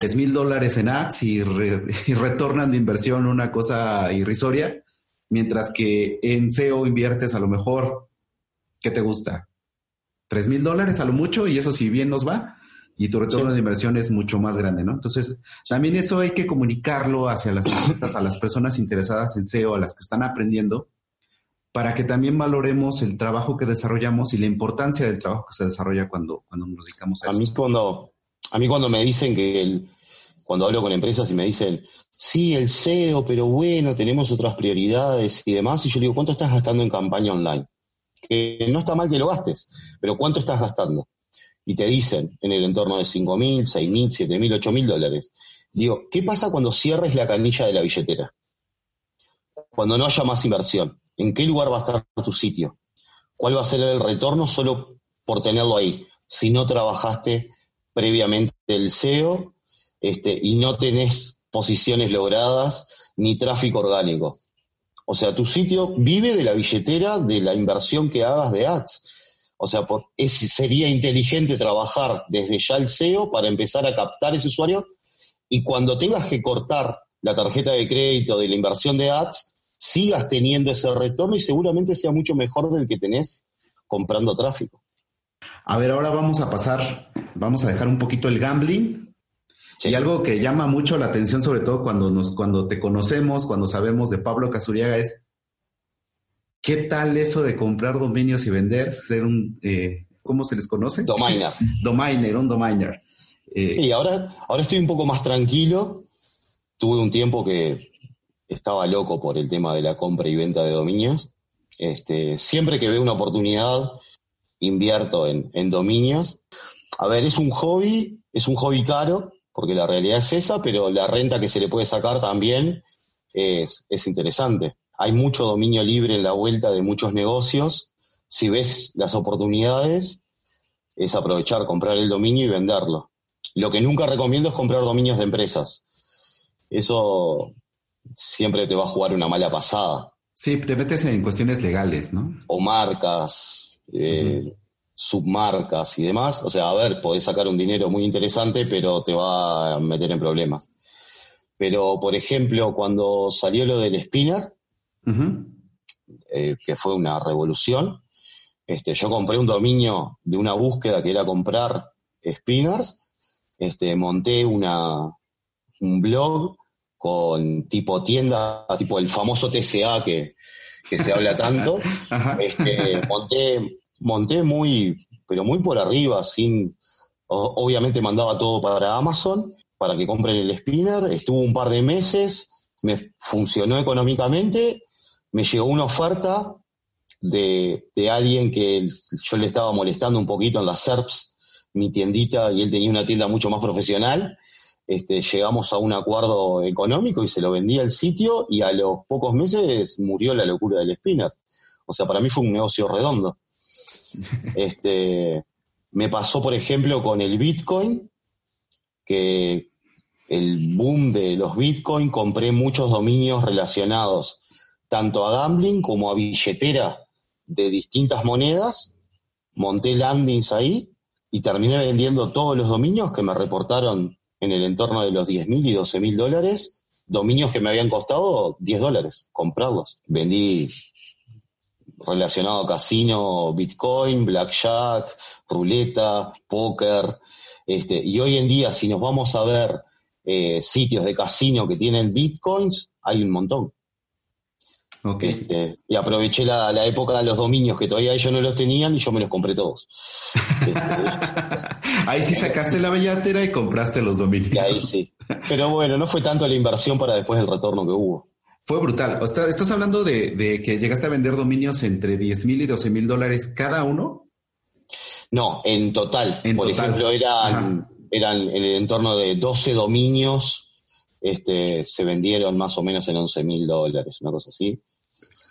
Es mil dólares en ads y, retornan de inversión una cosa irrisoria, mientras que en SEO inviertes a lo mejor, ¿qué te gusta? Tres mil dólares a lo mucho y eso si bien nos va y tu retorno de inversión es mucho más grande, ¿no? Entonces, también eso hay que comunicarlo hacia las empresas, a las personas interesadas en SEO, a las que están aprendiendo, para que también valoremos el trabajo que desarrollamos y la importancia del trabajo que se desarrolla cuando, cuando nos dedicamos a, a Mí cuando, a mí cuando me dicen que el, cuando hablo con empresas y me dicen, sí, el SEO, pero bueno, tenemos otras prioridades y demás, y yo digo, ¿cuánto estás gastando en campaña online? Que no está mal que lo gastes, pero ¿cuánto estás gastando? Y te dicen en el entorno de 5 mil, 6 mil, 7 mil, 8 mil dólares. Digo, ¿qué pasa cuando cierres la canilla de la billetera? Cuando no haya más inversión. ¿En qué lugar va a estar tu sitio? ¿Cuál va a ser el retorno solo por tenerlo ahí? Si no trabajaste previamente el SEO este, y no tenés posiciones logradas ni tráfico orgánico. O sea, tu sitio vive de la billetera de la inversión que hagas de ads. O sea, sería inteligente trabajar desde ya el SEO para empezar a captar ese usuario y cuando tengas que cortar la tarjeta de crédito de la inversión de ads, sigas teniendo ese retorno y seguramente sea mucho mejor del que tenés comprando tráfico. A ver, ahora vamos a pasar, vamos a dejar un poquito el gambling. Y algo que llama mucho la atención, sobre todo cuando, nos, cuando te conocemos, cuando sabemos de Pablo Casuriaga, es ¿qué tal eso de comprar dominios y vender? Ser un, eh, ¿cómo se les conoce? Domainer. <laughs> Domainer, un domainer. Eh, sí, ahora, ahora estoy un poco más tranquilo. Tuve un tiempo que estaba loco por el tema de la compra y venta de dominios. Este, siempre que veo una oportunidad, invierto en, dominios. A ver, es un hobby, es un hobby caro, porque la realidad es esa, pero la renta que se le puede sacar también es, es interesante. Hay mucho dominio libre en la vuelta de muchos negocios. Si ves las oportunidades, es aprovechar, comprar el dominio y venderlo. Lo que nunca recomiendo es comprar dominios de empresas. Eso siempre te va a jugar una mala pasada. Sí, te metes en cuestiones legales, ¿no? O marcas, eh, submarcas y demás. O sea, a ver, podés sacar un dinero muy interesante, pero te va a meter en problemas. Pero, por ejemplo, cuando salió lo del spinner, eh, que fue una revolución, este, yo compré un dominio de una búsqueda que era comprar spinners, este, monté una, un blog con tipo tienda, tipo el famoso TCA que, que se habla tanto. <laughs> este, monté, monté muy, pero muy por arriba, sin, obviamente mandaba todo para Amazon, para que compren el spinner, estuvo un par de meses, me funcionó económicamente, me llegó una oferta de, de alguien que yo le estaba molestando un poquito en las SERPs, mi tiendita, y él tenía una tienda mucho más profesional, este, llegamos a un acuerdo económico y se lo vendía el sitio y a los pocos meses murió la locura del spinner. O sea, para mí fue un negocio redondo. <laughs> Este, me pasó, por ejemplo, con el Bitcoin, que el boom de los Bitcoin, compré muchos dominios relacionados tanto a gambling como a billetera de distintas monedas, monté landings ahí y terminé vendiendo todos los dominios que me reportaron en el entorno de los 10 mil y 12 mil dólares, dominios que me habían costado 10 dólares comprarlos. Vendí relacionado a casino, Bitcoin, blackjack, ruleta, póker. Este, y hoy en día, si nos vamos a ver eh, sitios de casino que tienen Bitcoins, hay un montón. Este, y aproveché la, época de los dominios que todavía ellos no los tenían y yo me los compré todos. <laughs> Este, ahí sí sacaste la billetera y compraste los dominios. ahí sí. Pero bueno, no fue tanto la inversión para después el retorno que hubo. Fue brutal. ¿Estás hablando de, que llegaste a vender dominios entre 10 mil y 12 mil dólares cada uno? No, en total. Por ejemplo, eran, eran en el entorno de 12 dominios, este, se vendieron más o menos en 11 mil dólares, una cosa así.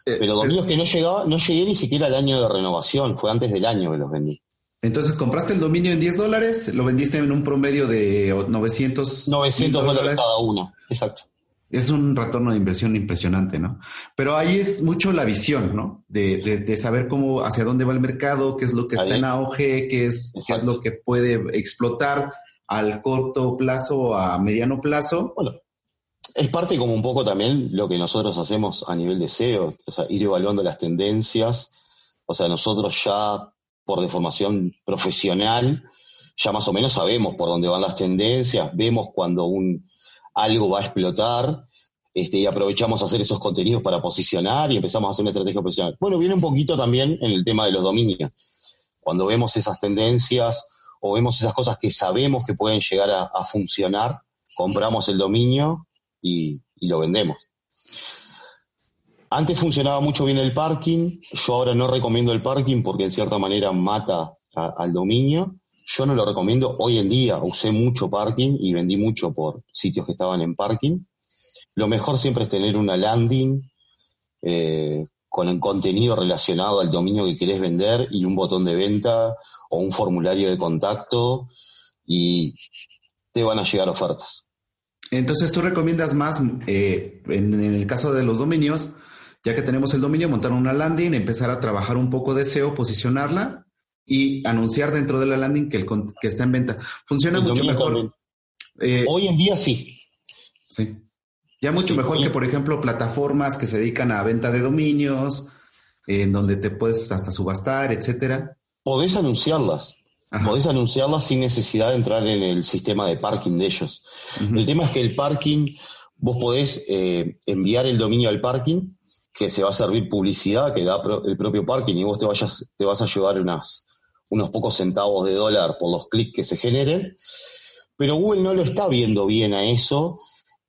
Eh, pero dominios que no llegaba, no llegué ni siquiera al año de renovación, fue antes del año que los vendí. Entonces compraste el dominio en 10 dólares, lo vendiste en un promedio de 900 900 dólares cada uno, exacto es un retorno de inversión impresionante, ¿no? Pero ahí es mucho la visión, ¿no? De, de, saber cómo, hacia dónde va el mercado, qué es lo que está en auge, qué es, qué es lo que puede explotar al corto plazo a mediano plazo. Bueno, es parte como un poco también lo que nosotros hacemos a nivel de SEO, o sea, ir evaluando las tendencias. O sea, nosotros ya por deformación profesional, ya más o menos sabemos por dónde van las tendencias, vemos cuando un, algo va a explotar este, y aprovechamos a hacer esos contenidos para posicionar y empezamos a hacer una estrategia profesional. Bueno, viene un poquito también en el tema de los dominios. Cuando vemos esas tendencias o vemos esas cosas que sabemos que pueden llegar a, funcionar, compramos el dominio y, lo vendemos. Antes funcionaba mucho bien el parking, yo ahora no recomiendo el parking porque en cierta manera mata al dominio. Yo no lo recomiendo hoy en día, usé mucho parking y vendí mucho por sitios que estaban en parking. Lo mejor siempre es tener una landing eh, con el contenido relacionado al dominio que querés vender y un botón de venta o un formulario de contacto y te van a llegar ofertas. Entonces tú recomiendas más, eh, en, en, el caso de los dominios, ya que tenemos el dominio, montar una landing, empezar a trabajar un poco de SEO, posicionarla y anunciar dentro de la landing que, el, que está en venta. Funciona mucho mejor. Eh, Hoy en día sí. Sí. Ya mucho mejor que, por ejemplo, plataformas que se dedican a venta de dominios, en donde te puedes hasta subastar, etcétera. Podés anunciarlas. Podés anunciarlas sin necesidad de entrar en el sistema de parking de ellos. El tema es que el parking, vos podés eh, enviar el dominio al parking, que se va a servir publicidad que da el propio parking y vos te, vayas, te vas a llevar unos pocos centavos de dólar por los clics que se generen, pero Google no lo está viendo bien a eso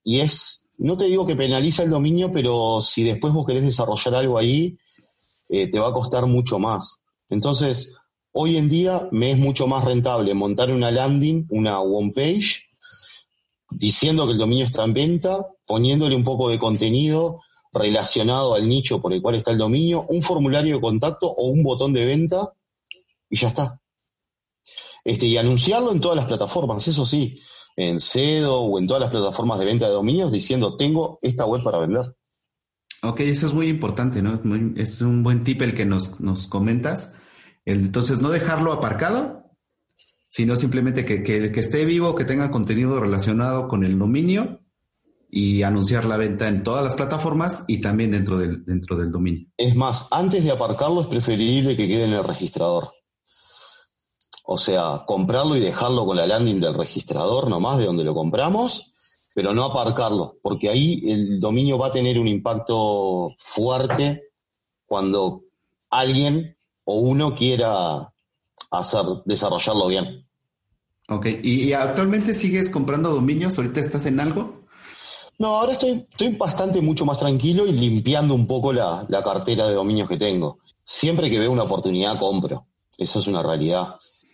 y es, no te digo que penaliza el dominio, pero si después vos querés desarrollar algo ahí, eh, te va a costar mucho más. Entonces, hoy en día me es mucho más rentable montar una landing, una one page, diciendo que el dominio está en venta, poniéndole un poco de contenido relacionado al nicho por el cual está el dominio, un formulario de contacto o un botón de venta y ya está. Este, y anunciarlo en todas las plataformas, eso sí, en CEDO o en todas las plataformas de venta de dominios diciendo tengo esta web para vender. Ok, eso es muy importante, ¿no? Es, un buen tip el que nos, nos comentas. Entonces, no dejarlo aparcado, sino simplemente que, que, que, esté vivo, que tenga contenido relacionado con el dominio y anunciar la venta en todas las plataformas y también dentro del, dentro del dominio. Es más, antes de aparcarlo es preferible que quede en el registrador. O sea, comprarlo y dejarlo con la landing del registrador nomás de donde lo compramos, pero no aparcarlo, porque ahí el dominio va a tener un impacto fuerte cuando alguien o uno quiera hacer, desarrollarlo bien. Ok, ¿Y, actualmente sigues comprando dominios? ¿Ahorita estás en algo? No, ahora estoy, estoy bastante mucho más tranquilo y limpiando un poco la, la cartera de dominios que tengo. Siempre que veo una oportunidad compro. Eso es una realidad.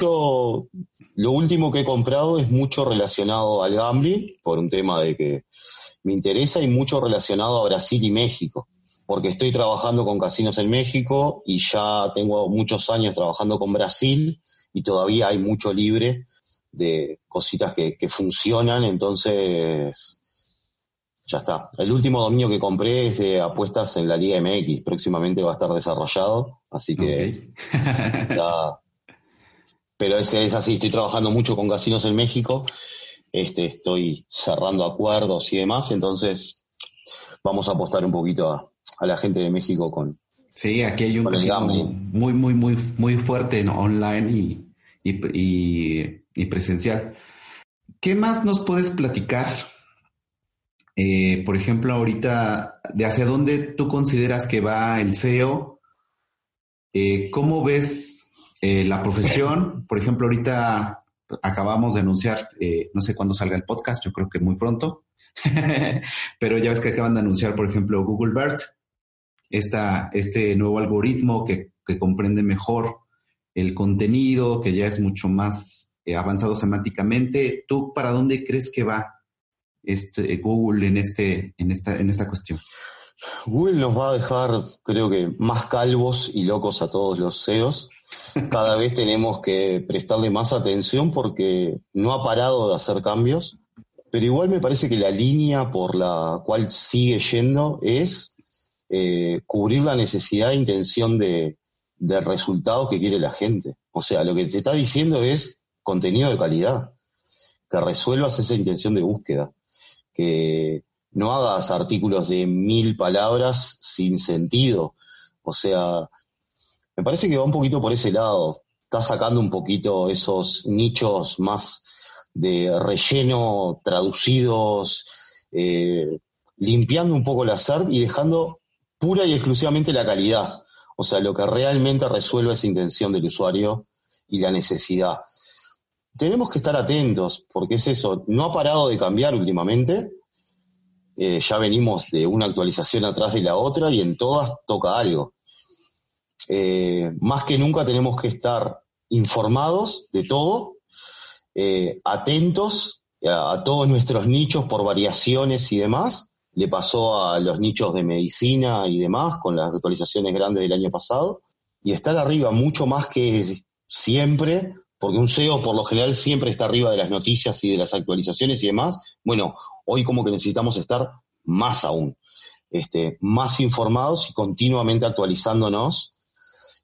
Lo último que he comprado es mucho relacionado al gambling, por un tema de que me interesa, y mucho relacionado a Brasil y México, porque estoy trabajando con casinos en México y ya tengo muchos años trabajando con Brasil y todavía hay mucho libre de cositas que, funcionan, entonces ya está. El último dominio que compré es de apuestas en la Liga MX, próximamente va a estar desarrollado Así que <laughs> Pero es, es, así, estoy trabajando mucho con casinos en México, este, estoy cerrando acuerdos y demás, entonces vamos a apostar un poquito a, la gente de México con... Sí, aquí hay un casino muy, muy, muy, muy fuerte online y, presencial. ¿Qué más nos puedes platicar? Eh, por ejemplo, ahorita, ¿de hacia dónde tú consideras que va el SEO eh, ¿Cómo ves eh, la profesión? Por ejemplo, ahorita acabamos de anunciar, eh, no sé cuándo salga el podcast, yo creo que muy pronto, <laughs> pero ya ves que acaban de anunciar, por ejemplo, Google BERT, esta, este nuevo algoritmo que, comprende mejor el contenido, que ya es mucho más avanzado semánticamente. ¿Tú para dónde crees que va este, Google en, este, en, esta, en esta cuestión? Google nos va a dejar, creo que, más calvos y locos a todos los CEOs. Cada vez tenemos que prestarle más atención porque no ha parado de hacer cambios, pero igual me parece que la línea por la cual sigue yendo es eh, cubrir la necesidad e intención de, de resultados que quiere la gente. O sea, lo que te está diciendo es contenido de calidad, que resuelvas esa intención de búsqueda, que no hagas artículos de mil palabras sin sentido. O sea, me parece que va un poquito por ese lado. Está sacando un poquito esos nichos más de relleno traducidos, eh, limpiando un poco la SERP y dejando pura y exclusivamente la calidad. O sea, lo que realmente resuelve esa intención del usuario y la necesidad. Tenemos que estar atentos, porque es eso, no ha parado de cambiar últimamente, eh, ya venimos de una actualización atrás de la otra y en todas toca algo. Eh, más que nunca tenemos que estar informados de todo, eh, atentos a, todos nuestros nichos por variaciones y demás. Le pasó a los nichos de medicina y demás con las actualizaciones grandes del año pasado. Y estar arriba mucho más que siempre, porque un SEO por lo general siempre está arriba de las noticias y de las actualizaciones y demás. Bueno, hoy como que necesitamos estar más aún, este, más informados y continuamente actualizándonos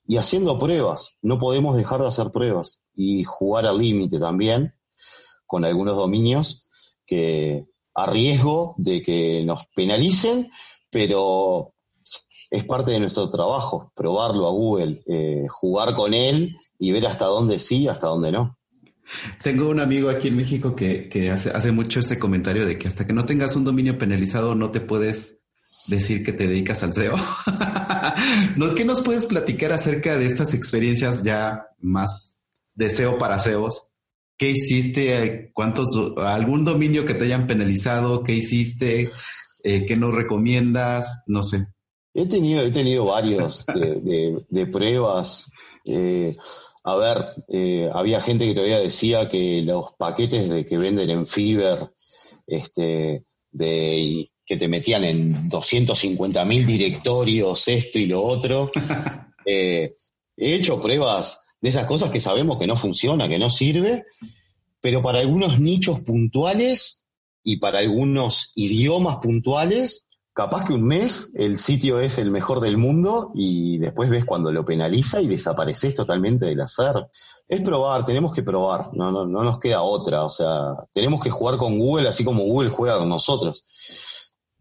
y haciendo pruebas. No podemos dejar de hacer pruebas y jugar al límite también con algunos dominios que a riesgo de que nos penalicen, pero es parte de nuestro trabajo, probarlo a Google, eh, jugar con él y ver hasta dónde sí, hasta dónde no. Tengo un amigo aquí en México que, hace, hace mucho ese comentario de que hasta que no tengas un dominio penalizado no te puedes decir que te dedicas al SEO. <laughs> ¿Qué nos puedes platicar acerca de estas experiencias ya más de SEO para SEOs? ¿Qué hiciste? ¿Cuántos, algún dominio que te hayan penalizado? ¿Qué hiciste? Eh, ¿Qué nos recomiendas? No sé. He tenido, he tenido varios de, pruebas. Eh, a ver, eh, había gente que todavía decía que los paquetes de que venden en Fiverr, este, de, que te metían en 250 mil directorios, esto y lo otro. <laughs> Eh, he hecho pruebas de esas cosas que sabemos que no funciona, que no sirve, pero para algunos nichos puntuales y para algunos idiomas puntuales capaz que un mes el sitio es el mejor del mundo y después ves cuando lo penaliza y desapareces totalmente del hacer. Es probar, tenemos que probar, no, no, no nos queda otra, o sea, tenemos que jugar con Google así como Google juega con nosotros.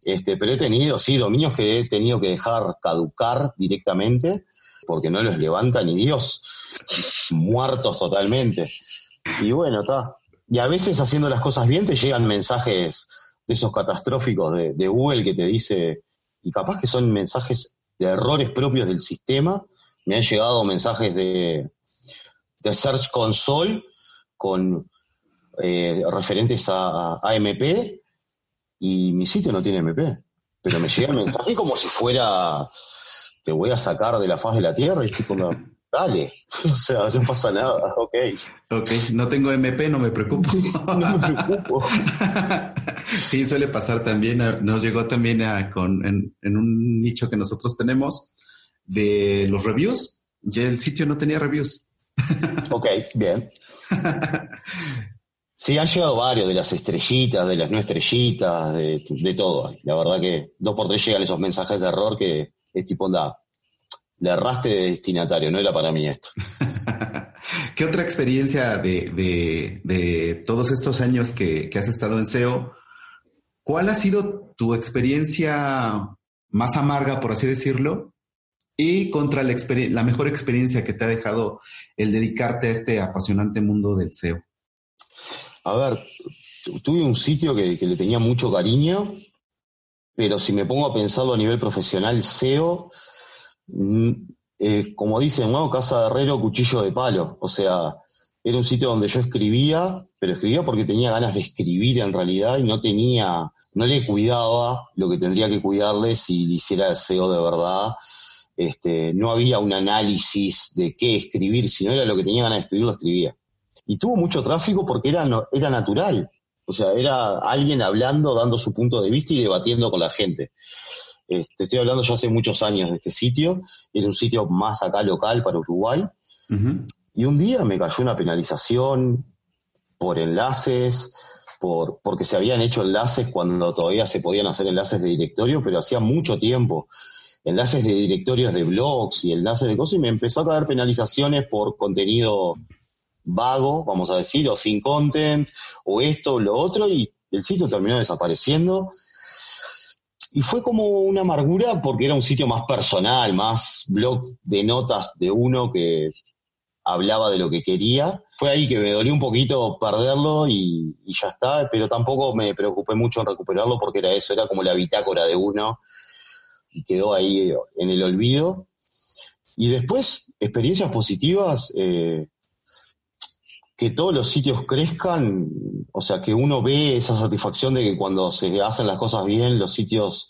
Este, pero he tenido, sí, dominios que he tenido que dejar caducar directamente porque no los levanta ni Dios, muertos totalmente. Y bueno, está. Y a veces haciendo las cosas bien te llegan mensajes de esos catastróficos de, de Google que te dice, y capaz que son mensajes de errores propios del sistema, me han llegado mensajes de, de Search Console con eh, referentes a, AMP y mi sitio no tiene MP. Pero me llega el mensaje como si fuera, te voy a sacar de la faz de la tierra y estoy como, dale, <laughs> o sea, no pasa nada, ok. Ok, no tengo MP, no me preocupo. <laughs> no me preocupo. <laughs> sí, suele pasar también, nos llegó también con, en, en un nicho que nosotros tenemos de los reviews, ya el sitio no tenía reviews. ok, bien. Sí, han llegado varios, de las estrellitas, de las no estrellitas, de, todo. La verdad que dos por tres llegan esos mensajes de error que es tipo, onda, le erraste de destinatario, no era para mí esto. <laughs> ¿Qué otra experiencia de, todos estos años que, has estado en SEO? ¿Cuál ha sido tu experiencia más amarga, por así decirlo? Y contra la, la mejor experiencia que te ha dejado el dedicarte a este apasionante mundo del SEO. A ver, tuve un sitio que, le tenía mucho cariño, pero si me pongo a pensarlo a nivel profesional, SEO, eh, como dicen, ¿no? Casa de Herrero, cuchillo de palo. O sea, era un sitio donde yo escribía, pero escribía porque tenía ganas de escribir en realidad y no tenía, no le cuidaba lo que tendría que cuidarle si le hiciera el de verdad. Este, no había un análisis de qué escribir, si no era lo que tenía ganas de escribir, lo escribía y tuvo mucho tráfico porque era, era natural. O sea, era alguien hablando, dando su punto de vista y debatiendo con la gente. Este, estoy hablando ya hace muchos años de este sitio, era un sitio más acá local para Uruguay. Y un día me cayó una penalización por enlaces, por, porque se habían hecho enlaces cuando todavía se podían hacer enlaces de directorio, pero hacía mucho tiempo. Enlaces de directorios de blogs y enlaces de cosas, y me empezó a caer penalizaciones por contenido vago, vamos a decir, o sin content, o esto o lo otro, y el sitio terminó desapareciendo. Y fue como una amargura porque era un sitio más personal, más blog de notas de uno que hablaba de lo que quería. Fue ahí que me dolió un poquito perderlo y, y, ya está, pero tampoco me preocupé mucho en recuperarlo porque era eso, era como la bitácora de uno y quedó ahí en el olvido. Y después, experiencias positivas, eh, que todos los sitios crezcan, o sea, que uno ve esa satisfacción de que cuando se hacen las cosas bien, los sitios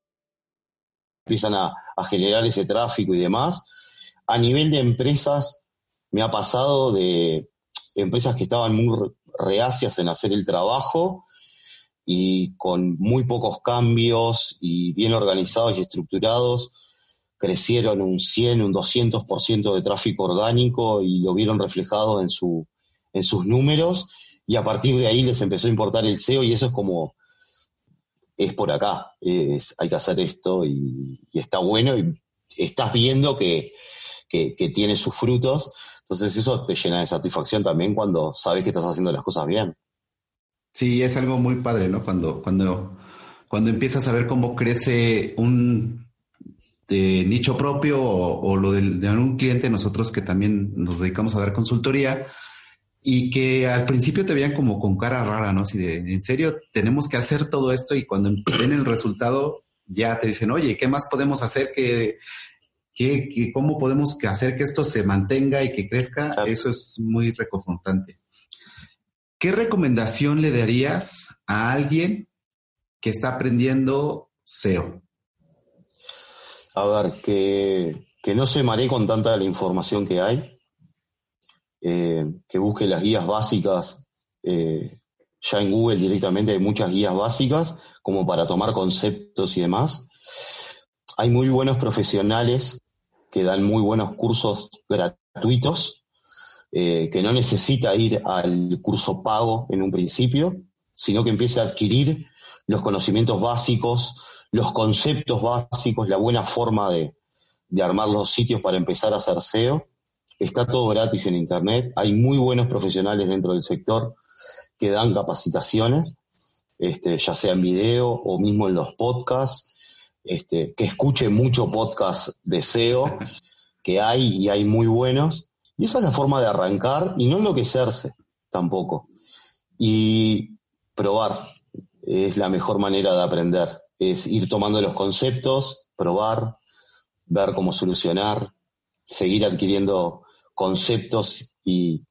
empiezan a, generar ese tráfico y demás. A nivel de empresas, me ha pasado de empresas que estaban muy reacias en hacer el trabajo y con muy pocos cambios y bien organizados y estructurados, crecieron un 100, un 200% de tráfico orgánico y lo vieron reflejado en, en sus números y a partir de ahí les empezó a importar el SEO y eso es como es por acá, hay que hacer esto y, está bueno y estás viendo que, tiene sus frutos, entonces eso te llena de satisfacción también cuando sabes que estás haciendo las cosas bien. Sí, es algo muy padre, ¿no? Cuando, cuando, cuando empiezas a ver cómo crece un nicho propio o, lo de, de, un cliente, nosotros que también nos dedicamos a dar consultoría, y que al principio te veían como con cara rara, ¿no? Así de, en serio, tenemos que hacer todo esto y cuando <clears throat> ven el resultado ya te dicen, oye, ¿qué más podemos hacer? que cómo podemos hacer que esto se mantenga y que crezca? Eso es muy reconfortante. ¿Qué recomendación le darías a alguien que está aprendiendo SEO? A ver, que, que no se maree con tanta la información que hay, eh, que busque las guías básicas. Eh, ya en Google directamente hay muchas guías básicas como para tomar conceptos y demás. Hay muy buenos profesionales que dan muy buenos cursos gratuitos, eh, que no necesita ir al curso pago en un principio, sino que empiece a adquirir los conocimientos básicos, los conceptos básicos, la buena forma de, de armar los sitios para empezar a hacer SEO. Está todo gratis en Internet. Hay muy buenos profesionales dentro del sector que dan capacitaciones, este, ya sea en video o mismo en los podcasts. Este, que escuche mucho podcast de SEO, que hay y hay muy buenos. Y esa es la forma de arrancar y no enloquecerse tampoco. Y probar es la mejor manera de aprender. Es ir tomando los conceptos, probar, ver cómo solucionar, seguir adquiriendo conceptos y,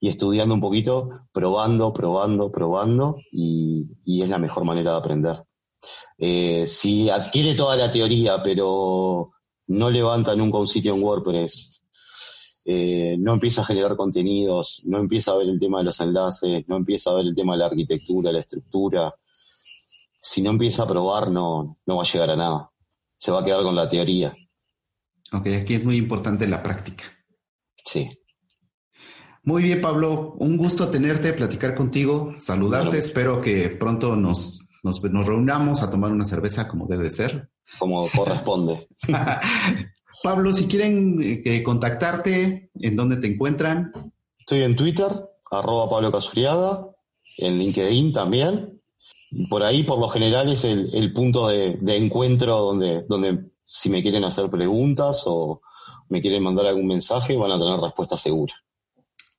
estudiando un poquito, probando, probando, probando, y, es la mejor manera de aprender. Eh, si adquiere toda la teoría, pero no levanta nunca un sitio en WordPress, eh, no empieza a generar contenidos, no empieza a ver el tema de los enlaces, no empieza a ver el tema de la arquitectura, la estructura, si no empieza a probar no, no va a llegar a nada. Se va a quedar con la teoría. Ok, aquí es muy importante la práctica. Sí. Muy bien, Pablo. Un gusto tenerte, platicar contigo, saludarte. Espero que pronto nos, nos, reunamos a tomar una cerveza como debe ser. Como corresponde. <laughs> Pablo, si quieren eh, contactarte, ¿en dónde te encuentran? Estoy en Twitter, arroba Pablo Casuriada, en LinkedIn también. Por ahí, por lo general, es el, punto de, de, encuentro donde, donde si me quieren hacer preguntas o me quieren mandar algún mensaje, van a tener respuesta segura.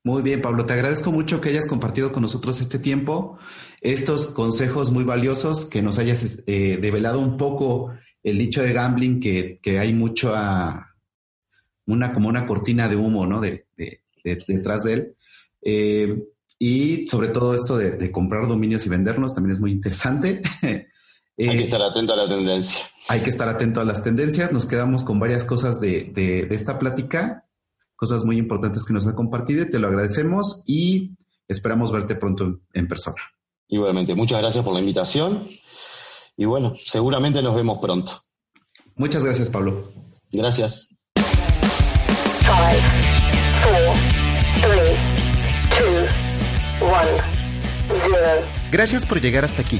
Muy bien, Pablo, te agradezco mucho que hayas compartido con nosotros este tiempo, estos consejos muy valiosos, que nos hayas eh, develado un poco el dicho de gambling, que, hay mucho una como una cortina de humo, ¿no? De, detrás de él. Eh, y sobre todo esto de, comprar dominios y venderlos también es muy interesante. <laughs> Hay que eh, estar atento a la tendencia. Hay que estar atento a las tendencias. Nos quedamos con varias cosas de, esta plática, cosas muy importantes que nos ha compartido. Te lo agradecemos y esperamos verte pronto en persona. Igualmente, muchas gracias por la invitación y bueno, seguramente nos vemos pronto. Muchas gracias, Pablo. Gracias. Gracias por llegar hasta aquí.